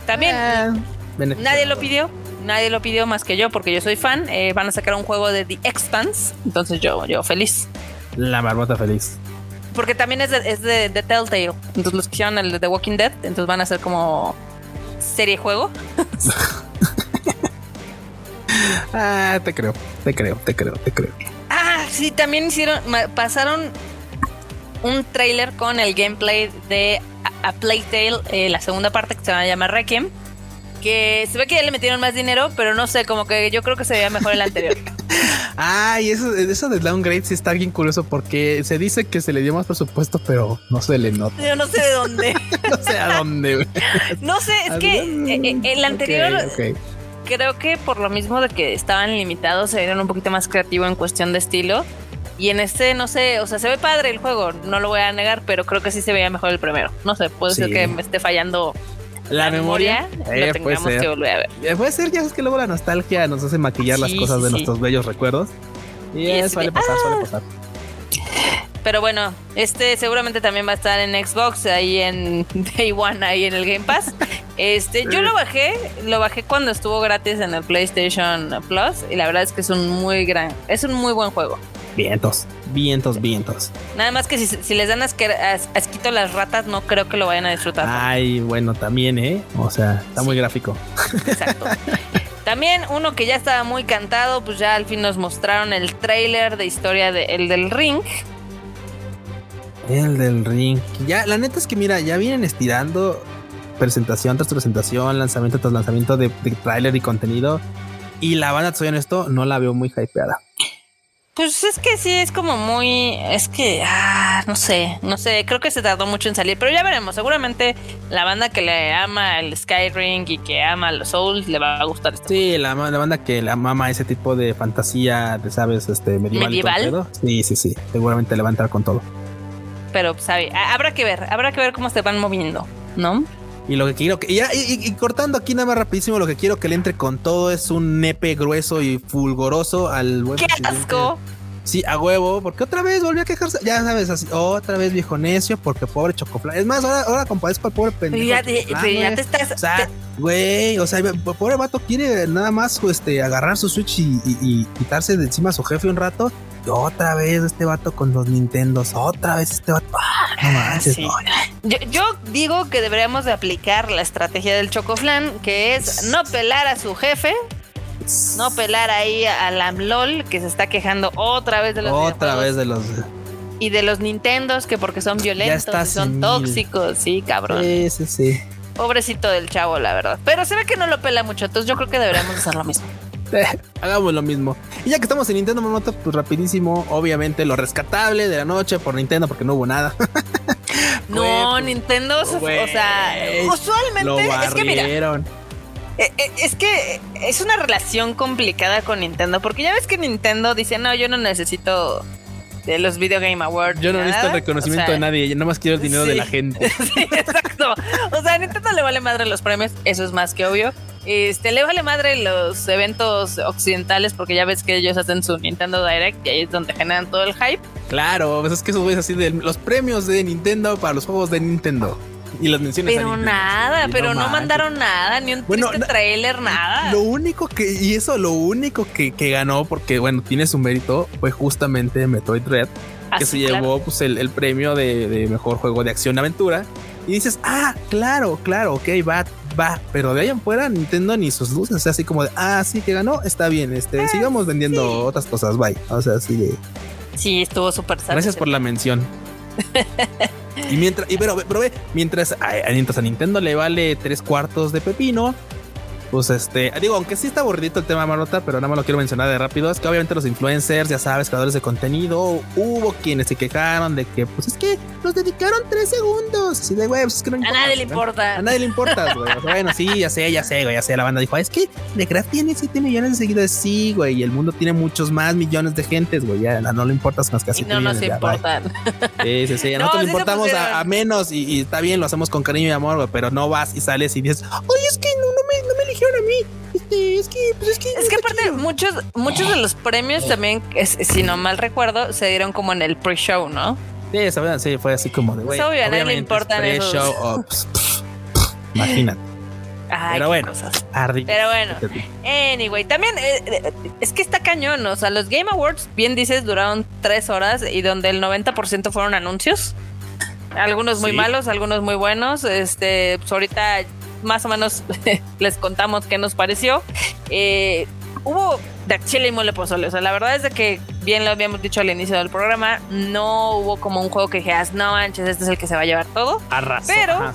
También Ah, beneficio. nadie lo pidió, nadie lo pidió más que yo porque yo soy fan. Eh, van a sacar un juego de The Expanse, entonces yo, yo feliz. La marmota feliz. Porque también es de, es de, de Telltale, entonces los que hicieron el de The Walking Dead, entonces van a ser como serie juego. (laughs) Ah, te creo, te creo, te creo, te creo. Ah, sí, también hicieron, pasaron un trailer con el gameplay de A, A Plague Tale, eh, la segunda parte que se va a llamar Requiem. Que se ve que ya le metieron más dinero, pero no sé, como que yo creo que se veía mejor el anterior. (laughs) Ah, y eso, eso de downgrade sí está bien curioso porque se dice que se le dio más presupuesto, pero no se le nota. Yo no sé de dónde. (laughs) No sé a dónde. No sé, es que eh, eh, el anterior creo que por lo mismo de que estaban limitados, se vieron un poquito más creativo en cuestión de estilo. Y en este, no sé, o sea, se ve padre el juego, no lo voy a negar, pero creo que sí se veía mejor el primero. No sé, puede ser Sí. que me esté fallando La, memoria, eh, puede tengamos ser. que volver a ver. Eh, Puede ser, ya es que luego la nostalgia nos hace maquillar las cosas sí, de sí. nuestros bellos recuerdos. Y Y es suele "Ah". pasar, suele pasar. Pero bueno, este seguramente también va a estar en Xbox, ahí en (laughs) Day One, ahí en el Game Pass. Este, yo lo bajé, lo bajé cuando estuvo gratis en el PlayStation Plus y la verdad es que es un muy gran, es un muy buen juego. Vientos, vientos, vientos. Nada más que si, si les dan asque- as- asquito las ratas, no creo que lo vayan a disfrutar. Ay, bueno, también, ¿eh? O sea, está muy gráfico. Exacto. (laughs) También uno que ya estaba muy cantado, pues ya al fin nos mostraron el trailer de historia de el del ring. El del ring. Ya, la neta es que mira, ya vienen estirando presentación tras presentación, lanzamiento tras lanzamiento de, de tráiler y contenido. Y la banda, soy honesto, no la veo muy hypeada. Pues es que sí, es como muy. Es que. Ah, no sé, no sé. Creo que se tardó mucho en salir. Pero ya veremos. Seguramente la banda que le ama el Skyrim y que ama los Souls le va a gustar esto. Sí, la, banda que la mama ese tipo de fantasía, de, ¿sabes? Este medieval. ¿Medieval? Sí, sí, sí. Seguramente le va a entrar con todo. Pero ha- habrá que ver. Habrá que ver cómo se van moviendo, ¿no? Y lo que quiero que. Y, ya, y- y- cortando aquí nada más rapidísimo, lo que quiero que le entre con todo es un nepe grueso y fulgoroso al buen ¡Qué asco! Sí, a huevo, porque otra vez volvió a quejarse. Ya sabes, así, otra vez viejo necio, porque pobre Chocoflan. Es más, ahora, ahora compadezco al pobre pendejo. ya, te, ya te estás. O sea, te- güey, o sea, pobre vato quiere nada más este, agarrar su Switch y, y- y quitarse de encima a su jefe un rato. Y otra vez este vato con los Nintendos, otra vez este vato. No manches, sí. no, Yo, yo digo que deberíamos de aplicar la estrategia del Chocoflan, que es no pelar a su jefe, no pelar ahí al AMLOL, que se está quejando otra vez de los Otra vez de los. y de los Nintendos, que porque son violentos, y son tóxicos, sí, cabrón. Sí, sí, sí. Pobrecito del chavo, la verdad. Pero se ve que no lo pela mucho, entonces yo creo que deberíamos hacer lo mismo. (laughs) Hagamos lo mismo. Y ya que estamos en Nintendo, Monoto, pues rapidísimo, obviamente lo rescatable de la noche por Nintendo, porque no hubo nada. (laughs) No, Güey, Nintendo, o sea, lo usualmente es que mira. Eh, eh, Es que es una relación complicada con Nintendo, porque ya ves que Nintendo dice, no, yo no necesito de los Video Game Awards. Yo no necesito el nada". reconocimiento O sea, de nadie, yo nomás quiero el dinero de la gente. (laughs) Sí, exacto. O sea, a Nintendo le vale madre los premios, eso es más que obvio. Este, le vale madre los eventos occidentales, porque ya ves que ellos hacen su Nintendo Direct y ahí es donde generan todo el hype. Claro, pues es que eso es así de los premios de Nintendo para los juegos de Nintendo. Y las menciones. Pero nada, Sí, pero no, manches. mandaron nada, ni un Bueno, triste trailer, nada. Lo único que, y eso lo único que, que ganó, porque bueno, tiene su mérito, fue justamente Metroid Red, que Así, se Ah, claro. llevó pues, el, el premio de, de mejor juego de acción-aventura. Y dices, ah, claro, claro, ok, va, va. Pero de ahí en fuera, Nintendo ni sus luces, o sea, así como de, ah, sí que ganó, está bien, este, sigamos vendiendo otras cosas, bye. O sea, así de, Sí, estuvo súper gracias por la mención. Y mientras, y pero, pero ve, mientras mientras a Nintendo le vale tres cuartos de pepino, pues este, digo, aunque sí está aburridito el tema Marota, pero nada más lo quiero mencionar de rápido, es que obviamente los influencers, ya sabes, creadores de contenido, hubo quienes se quejaron de que, pues es que nos dedicaron tres segundos, y de güey, pues es que no A nadie le importa. A nadie le importa, güey. O sea, bueno, sí, ya sé, ya sé, güey, ya sé. La banda dijo, es que The Craft tiene 7 millones de seguidores, sí, güey, y el mundo tiene muchos más millones de gentes, güey, ya no, le importas más que así. Y no nos importan. Sí, sí, sí, a nosotros le importamos a, menos y, y, está bien, lo hacemos con cariño y amor, güey, pero no vas y sales y dices, oye, es que es que, pues es que. Es que aparte, muchos, muchos de los premios también, es, si no mal recuerdo, se dieron como en el pre-show, ¿no? Sí, sí, fue así como de, güey. Obvio, a nadie le importan pre-show, (laughs) oh, imagínate. Ay, pero bueno, pero bueno, anyway, también eh, es que está cañón, o sea, los Game Awards, bien dices, duraron tres horas y donde el 90% fueron anuncios. Algunos muy malos, algunos muy buenos. Este, pues ahorita más o menos (laughs) les contamos qué nos pareció. Eh, hubo de chile y mole pozole. O sea, la verdad es de que, bien lo habíamos dicho al inicio del programa, no hubo como un juego que dijeras, no manches, este es el que se va a llevar todo. Arrasó. Pero,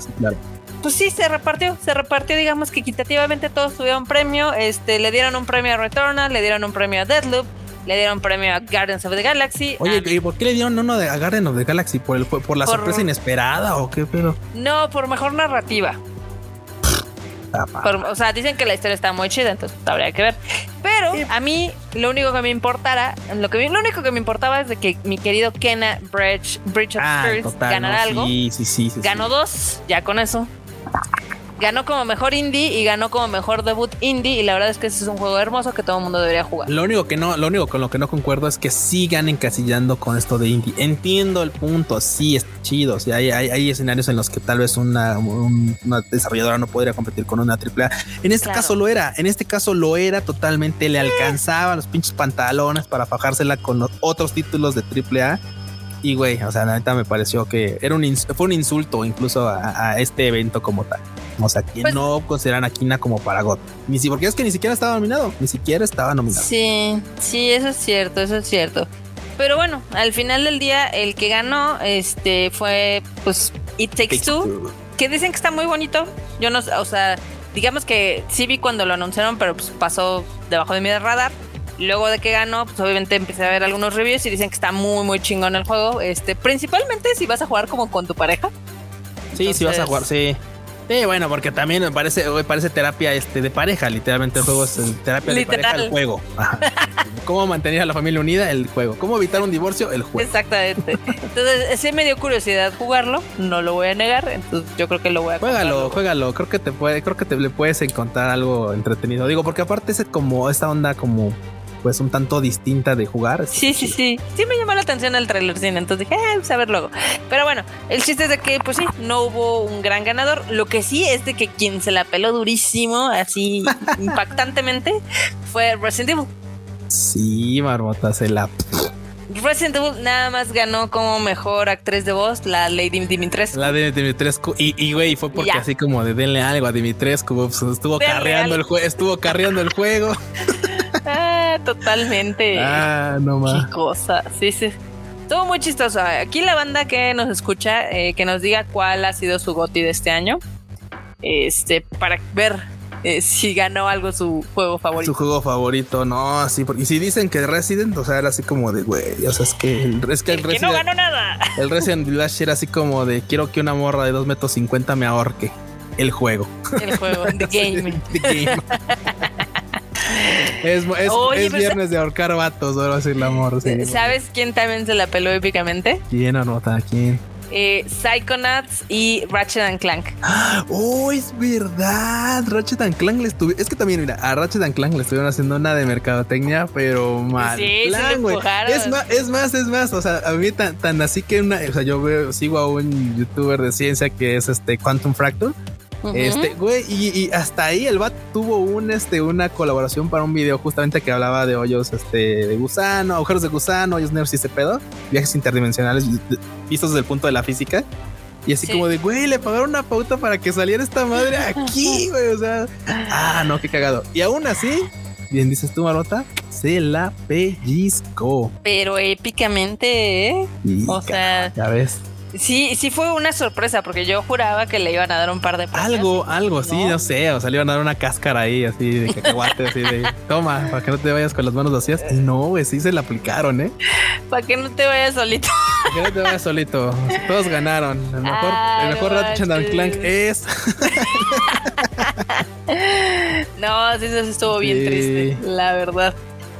pues sí, se repartió, se repartió, digamos que equitativamente todos tuvieron premio. Este, le dieron un premio a Returnal, le dieron un premio a Deadloop. Le dieron premio a Guardians of the Galaxy. Oye, ¿y por qué le dieron uno de, a Guardians of the Galaxy? ¿Por, el, por la sorpresa inesperada o qué pero No, por mejor narrativa o sea, dicen que la historia está muy chida, entonces habría que ver. Pero a mí lo único que me importara, lo, que, lo único que me importaba es de que mi querido Kenna Bridge, Bridge of ah, Spirits ganara algo. Sí, sí, sí, Ganó dos, ya con eso ganó como mejor indie y ganó como mejor debut indie y la verdad es que ese es un juego hermoso que todo el mundo debería jugar. Lo único que no, lo único con lo que no concuerdo es que sigan encasillando con esto de indie. Entiendo el punto, sí es chido, sí, hay, hay, escenarios en los que tal vez una, desarrolladora no podría competir con una AAA. En este caso lo era, en este caso lo era totalmente, le alcanzaba los pinches pantalones para fajársela con otros títulos de AAA. Y güey, o sea, la neta me pareció que era un fue un insulto incluso a este evento como tal. O sea, que pues no consideran a Kina como para God. Ni si, porque es que ni siquiera estaba nominado, ni siquiera estaba nominado. Sí, sí, eso es cierto, eso es cierto. Pero bueno, al final del día, el que ganó este fue pues It Takes, Two, que dicen que está muy bonito. Yo no, o sea, digamos que sí vi cuando lo anunciaron, pero pues pasó debajo de mi radar. Luego de que ganó, pues obviamente empecé a ver algunos reviews y dicen que está muy, muy chingón el juego. Este, principalmente si vas a jugar como con tu pareja. Sí, si vas a jugar, sí. Sí, bueno, porque también me parece, parece terapia este de pareja, literalmente el juego es terapia de pareja, el juego. (laughs) ¿Cómo mantener a la familia unida? El juego. ¿Cómo evitar un divorcio? El juego. Exactamente. Entonces, sí me dio curiosidad jugarlo, no lo voy a negar, entonces yo creo que lo voy a Juégalo, juégalo, creo que te puede, creo que te le puedes encontrar algo entretenido. Digo, porque aparte es como esta onda como pues un tanto distinta de jugar. Sí, sí, sí. Sí me llamó la atención el trailer cine, entonces dije, eh, pues a ver luego. Pero bueno, el chiste es de que, pues sí, no hubo un gran ganador. Lo que sí es de que quien se la peló durísimo, así (laughs) impactantemente, fue Resident Evil. Sí, Marmota se la... Resident Evil nada más ganó como mejor actriz de voz la Lady Dimitrescu. La de Dimitrescu. Y, güey, fue porque así como de denle algo a Dimitrescu. Pues, estuvo carreando el juego. Estuvo carreando el juego. (laughs) Ah, totalmente. Ah, no más. Qué cosa. Sí, sí. Estuvo muy chistoso. Aquí la banda que nos escucha, eh, que nos diga cuál ha sido su goti de este año. Este, para ver eh, si ganó algo su juego favorito. Su juego favorito, no, sí, porque si dicen que Resident, o sea, era así como de, güey, o sea, es que el, es que el, Resident, no ganó nada. (laughs) El Resident Village era así como de, quiero que una morra de 2 metros 50 me ahorque. El juego. El juego, The Game. the Game. Es, es, viernes de ahorcar vatos, ahora sí el amor. ¿Sabes quién también se la peló épicamente? ¿Quién anota? ¿Quién? Eh, Psychonauts y Ratchet and Clank. Oh, es verdad. Ratchet and Clank le estuvieron. Es que también, mira, a Ratchet and Clank le estuvieron haciendo una de mercadotecnia, pero mal. Sí, plan, es más, es más, es más. O sea, a mí tan, tan así que una. O sea, yo veo, sigo a un youtuber de ciencia que es este Quantum Este, güey, y, hasta ahí el BAT tuvo un, este, una colaboración para un video justamente que hablaba de hoyos, este, de gusano, agujeros de gusano, hoyos negros y ese pedo, viajes interdimensionales vistos desde el punto de la física. Y así como de, güey, le pagaron una pauta para que saliera esta madre aquí, (laughs) güey. O sea, ah, no, qué cagado. Y aún así, bien dices tú, Marota, se la pellizcó. Pero épicamente, ¿eh? o sea, ya ves Sí, sí fue una sorpresa porque yo juraba que le iban a dar un par de premios. Algo, algo, sí, No. no sé, o sea, le iban a dar una cáscara ahí, así de cacahuate, así de toma, para que no te vayas con las manos vacías. No, güey, sí se la aplicaron, ¿eh? Para que no te vayas solito. Para que no te vayas solito. Todos ganaron. El mejor, Ay, el mejor Ratchet. Clank es. (laughs) No, sí, eso sí estuvo bien triste, la verdad.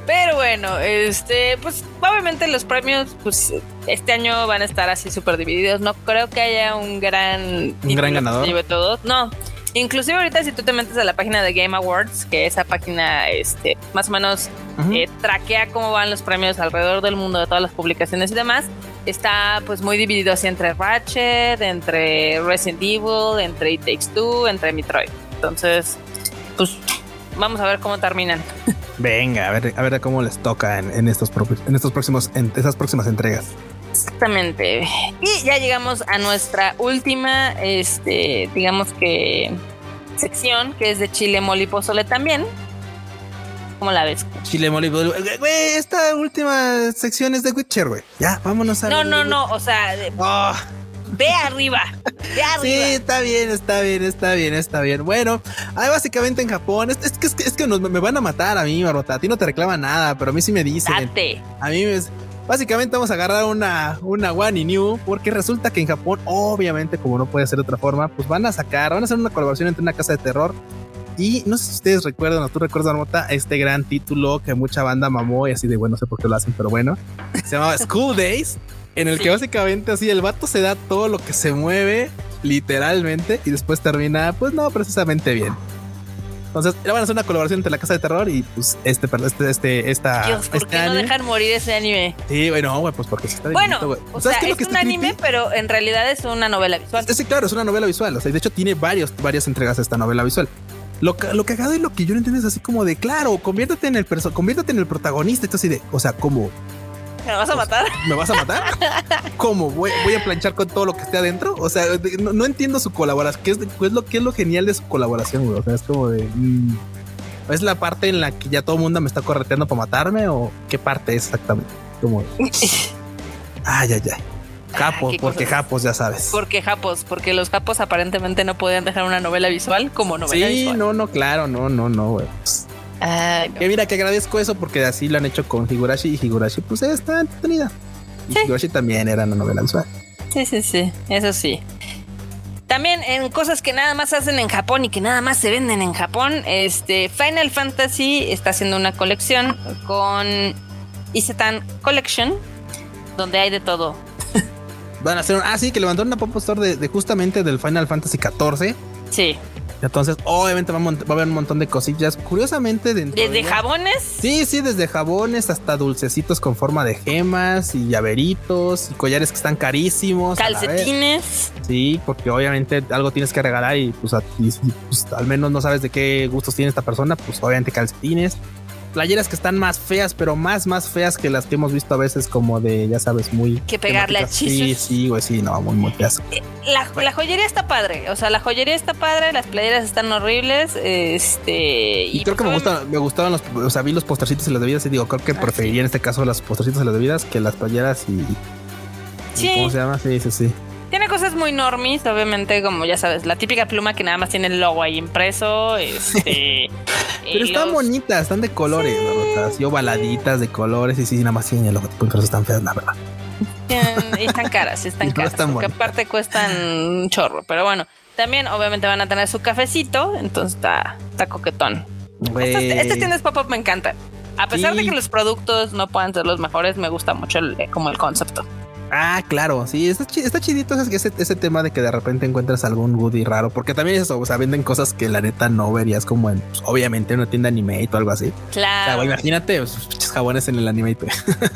Pero bueno, este, pues obviamente los premios, pues este año van a estar así súper divididos. No creo que haya un gran, título gran que ganador. se lleve. No. Inclusive ahorita si tú te metes a la página de Game Awards, que esa página, este, más o menos Ujú. eh, traquea cómo van los premios alrededor del mundo de todas las publicaciones y demás. Está pues muy dividido así entre Ratchet, entre Resident Evil, entre It Takes Two, entre Metroid. Entonces, pues vamos a ver cómo terminan. (laughs) Venga, a ver, a ver cómo les toca en, en estos propios, en estos próximos, en esas próximas entregas. Exactamente. Y ya llegamos a nuestra última, este, digamos que sección, que es de chile, mole y pozole también. ¿Cómo la ves? Chile mole, güey, güey, esta última sección es de Witcher, güey. Ya, vámonos a No, no, no, o sea, de- Ah, ve arriba, ve sí, arriba. está bien, está bien, está bien, está bien. Bueno, hay básicamente en Japón, es, es que, es que, es que nos- me van a matar a mí, Barbota. A ti no te reclama nada, pero a mí sí me dicen. Date. A mí me, básicamente vamos a agarrar una, una One y New, porque resulta que en Japón, obviamente, como no puede ser de otra forma, pues van a sacar, van a hacer una colaboración entre una casa de terror. Y no sé si ustedes recuerdan o tú recuerdas, Marmota, este gran título que mucha banda mamó y así de bueno, no sé por qué lo hacen, pero bueno, se llamaba School Days, en el Sí. que básicamente así el vato se da todo lo que se mueve, literalmente, y después termina, pues no precisamente bien. Entonces, van a hacer una colaboración entre la casa de terror y pues este, este, este, esta. Dios, ¿por este qué no anime. dejan morir ese anime? Sí, bueno, güey, pues porque se está Bueno, bonito, o ¿Sabes sea, es que un anime, creepy? pero en realidad es una novela visual. Sí, claro, es una novela visual. O sea, de hecho tiene varios, varias entregas de esta novela visual. Lo, lo cagado y lo que yo no entiendo es así como de, claro, conviértete en el conviértete en el protagonista. Esto así de, o sea, ¿cómo? ¿Me vas a matar? ¿Me vas a matar? (laughs) ¿Cómo? ¿Voy, voy a planchar con todo lo que esté adentro? O sea, no, no entiendo su colaboración. ¿Qué es, de- qué es lo, ¿Qué es lo genial de su colaboración, güey? O sea, es como de... mm, ¿Es la parte en la que ya todo el mundo me está correteando para matarme o qué parte es exactamente? Como... (laughs) Ay, ay, ay. Japos, porque cosas. Japos, ya sabes. Porque japos, porque los japos aparentemente no podían dejar una novela visual como novela Sí, visual. no, no, claro, no, no, no, güey. Pues, Ay, no. Que mira, que agradezco eso porque así lo han hecho con Higurashi y Higurashi, pues está entretenida. Y Sí. Higurashi también era una novela visual. Sí, sí, sí, eso sí. También en cosas que nada más hacen en Japón y que nada más se venden en Japón, este Final Fantasy está haciendo una colección con Isetan Collection, donde hay de todo. Van a hacer un, ah, sí, que levantaron una pop store de, de justamente del Final Fantasy XIV. Sí, Entonces, obviamente va a, mont- va a haber un montón de cosillas. Curiosamente, de desde jabones. Sí, sí, desde jabones hasta dulcecitos con forma de gemas y llaveritos y collares que están carísimos. Calcetines. Sí, porque obviamente algo tienes que regalar y pues, a- y pues, al menos no sabes de qué gustos tiene esta persona, pues obviamente calcetines. Playeras que están más feas, pero más, más feas que las que hemos visto a veces como de, ya sabes, muy... Que pegarle a. Sí, sí, güey, sí, no, muy, muy feas. La, la joyería está padre, o sea, la joyería está padre, las playeras están horribles, este... Y, creo que me, gusta, me gustaban los, o sea, vi los postercitos y las bebidas y digo, creo que Ah, preferiría en este caso las postercitos y las bebidas que las playeras y... y Sí. ¿Cómo se llama? Sí, sí, sí. Tiene cosas muy normis, obviamente, como ya sabes, la típica pluma que nada más tiene el logo ahí impreso, este... (laughs) Pero están bonitas, están de colores, la verdad. Ovaladitas de colores y sí, nada más tienen el logotipo impreso, están feas, la verdad. Y están caras, están (laughs) Y caras. están porque bonitas. aparte cuestan un chorro. Pero bueno, también obviamente van a tener su cafecito, entonces está, está coquetón. Estas, estas tiendas pop-up me encantan. A pesar de Sí. que los productos no puedan ser los mejores, me gusta mucho el- eh, como el concepto. Ah, claro, sí, está, chi- está chidito ese, ese, tema de que de repente encuentras algún goodie raro, porque también es eso, o sea, venden cosas que la neta no verías como en, pues, obviamente, una tienda anime o algo así. O sea, Claro. imagínate, pues, jabones en el anime.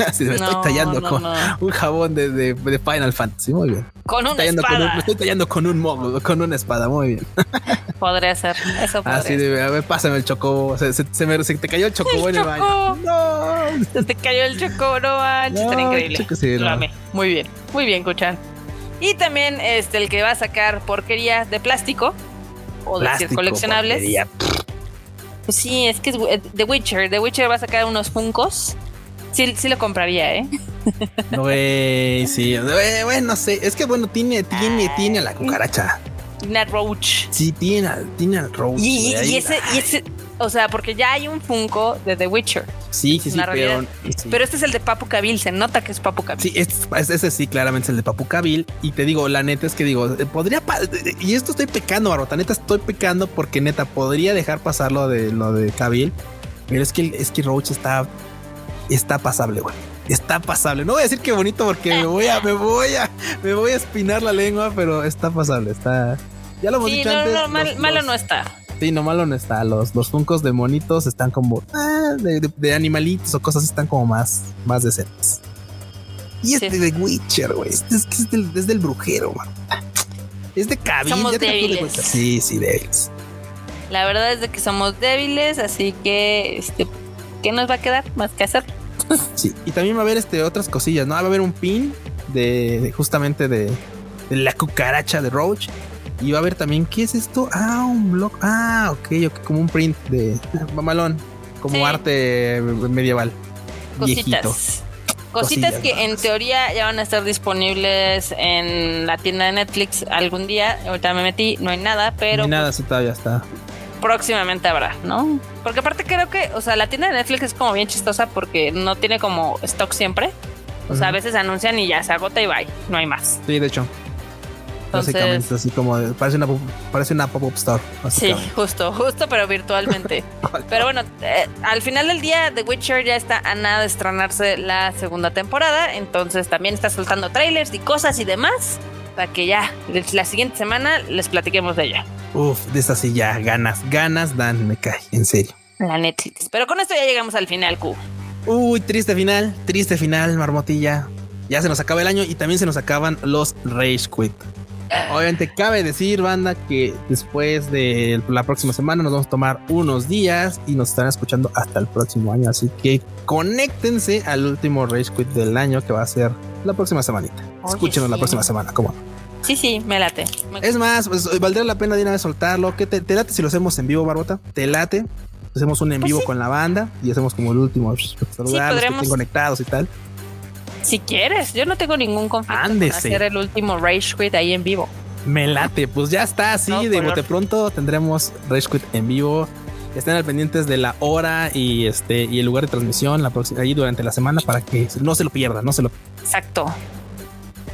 así (laughs) de, me estoy No, tallando no, con no. un jabón de, de, de Final Fantasy, muy bien. Con una Tallando con un- espada. me estoy tallando con un mob, con una espada, muy bien. (laughs) Podría ser. Eso podría Así de, a ver, pásame el chocobo. Se, se, se me, se te cayó el chocobo El en el baño. chocobo. No. Se te cayó el choco, no manches, increíble. chico, sí, Lo no. amé. Muy bien, muy bien, Kuchan. Y también este el que va a sacar porquería de plástico o de decir Plástico, coleccionables. porquería. Pues sí, es que es eh, The Witcher. The Witcher va a sacar unos funcos Sí, sí lo compraría, ¿eh? No, güey, sí. Güey, güey, no sé. Es que bueno, tiene, tiene, tiene la cucaracha. Tiene a Roach. Sí, tiene al Roach. Y, y ese, y ese, o sea, porque ya hay un Funko de The Witcher. Sí, sí, sí, pero. sí. Pero este es el de Papu Cabil, se nota que es Papu Cabil. Sí, es, es- ese sí, claramente es el de Papu Cabil. Y te digo, la neta es que digo, eh, podría. pa- Y esto estoy pecando, Barbota. Neta, estoy pecando porque neta podría dejar pasar lo de lo de Cabil. Pero es que es que Roach está. Está pasable, güey. Está pasable. No voy a decir que bonito porque me voy a, me voy a, me voy a espinar la lengua, pero está pasable. Está. Ya lo hemos Sí, dicho no, antes. no, mal- los- malo los- no está. Sí, no malo no está. Los, los funcos de monitos están como ah, de, de- de animalitos o cosas están como más, más decentes. Y este Sí. de Witcher, güey. Este es, es del, es del brujero, man. Es de Cabil. Somos ya te capté de débiles. Sí, sí, débiles. La verdad es de que somos débiles, así que, este, ¿qué nos va a quedar más que hacer? Sí. Y también va a haber este, otras cosillas, ¿no? Va a haber un pin de, de justamente de, de la cucaracha de Roach. Y va a haber también, ¿qué es esto? Ah, un blog. Ah, ok, ok, como un print de mamalón, como Sí. arte medieval. Viejito. Cositas. Cositas Cosillas que en teoría ya van a estar disponibles en la tienda de Netflix algún día. Ahorita me metí, no hay nada, pero Ni nada, sí, todavía está. Próximamente habrá, ¿no? Porque aparte creo que, o sea, la tienda de Netflix es como bien chistosa porque no tiene como stock siempre. O sea, a veces anuncian y ya se agota y bye, no hay más. Sí, de hecho. Entonces, básicamente, así como parece una pop- parece una pop-up store. sí, justo, justo, pero virtualmente. (laughs) Pero bueno, eh, al final del día, The Witcher ya está a nada de estrenarse la segunda temporada. Entonces también está soltando trailers y cosas y demás. Para que ya la siguiente semana les platiquemos de ella. Uf, de esta sí ya, ganas, ganas dan, me cae, en serio. La Netflix. Pero con esto ya llegamos al final, Q. Uy, triste final, triste final, marmotilla. Ya se nos acaba el año y también se nos acaban los Rage Quit. Obviamente cabe decir, banda, que después de la próxima semana nos vamos a tomar unos días y nos estarán escuchando hasta el próximo año. Así que conéctense al último Rage Quit del año que va a ser la próxima semanita. Oye, Escúchenos la próxima semana, ¿cómo? Sí, sí, me late. Me- Es más, pues, valdría la pena de una vez soltarlo. ¿Qué te, te late si lo hacemos en vivo, Barbota? ¿Te late? Hacemos un en Pues vivo sí. con la banda y hacemos como el último pues, saludar que estén conectados y tal. Si quieres, yo no tengo ningún conflicto con Ándese. hacer el último Rage Quit ahí en vivo. Me late, pues ya está así. No, de bote pronto tendremos Rage Quit en vivo. Estén al pendientes de la hora y este y el lugar de transmisión la próxima ahí durante la semana para que no se lo pierdan, no se lo Exacto.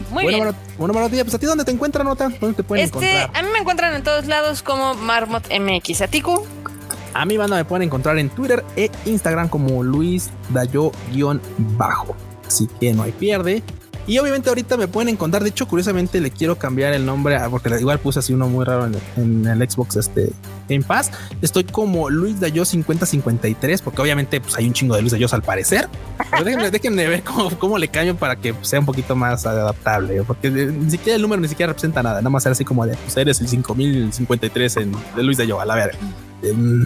Muy bueno, bien. Bueno, Marotilla, pues a ti dónde te encuentran, Nota? ¿Dónde te pueden Este, encontrar? a mí me encuentran en todos lados como Marmot MX. ¿A? A mi banda me pueden encontrar en Twitter e Instagram como Luis Dayo-bajo. Así que no hay pierde. Y obviamente ahorita me pueden encontrar. De hecho, curiosamente le quiero cambiar el nombre porque igual puse así uno muy raro en el, en el Xbox este Game Pass. Estoy como Luis Dayo 5053 porque obviamente pues hay un chingo de Luis Dayos al parecer. Pero déjenme, déjenme ver cómo, cómo le cambio para que sea un poquito más adaptable. Porque de- ni siquiera el número ni siquiera representa nada. Nada más ser así como de pues eres el 5053 en, de Luis Dayo a la verga. Em,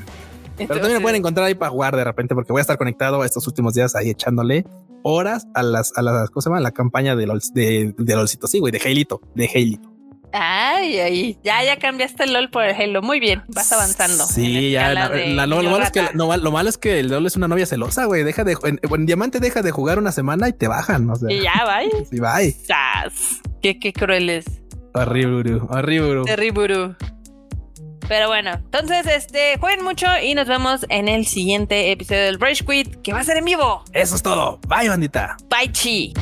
pero también me pueden encontrar ahí para jugar de repente porque voy a estar conectado estos últimos días ahí echándole horas a las, a las, ¿cómo se llama? La campaña de LOL, de, de LOLcito, sí, güey, de Halito, de Halito. Ay, ay, ya, ya cambiaste el LOL por el Halo. Muy bien, vas avanzando. Sí, ya. la- la- lo, lo malo es que, no, lo malo es que el LOL es una novia celosa, güey. Deja de, en, en diamante deja de jugar una semana y te bajan. O sea, Y ya, bye. (laughs) sí, bye. Sas. Qué, qué crueles. Horrible, horrible. Terriburu. Pero bueno, entonces, este, jueguen mucho y nos vemos en el siguiente episodio del Rage Quit, que va a ser en vivo. Eso es todo. Bye, bandita. Bye, chi.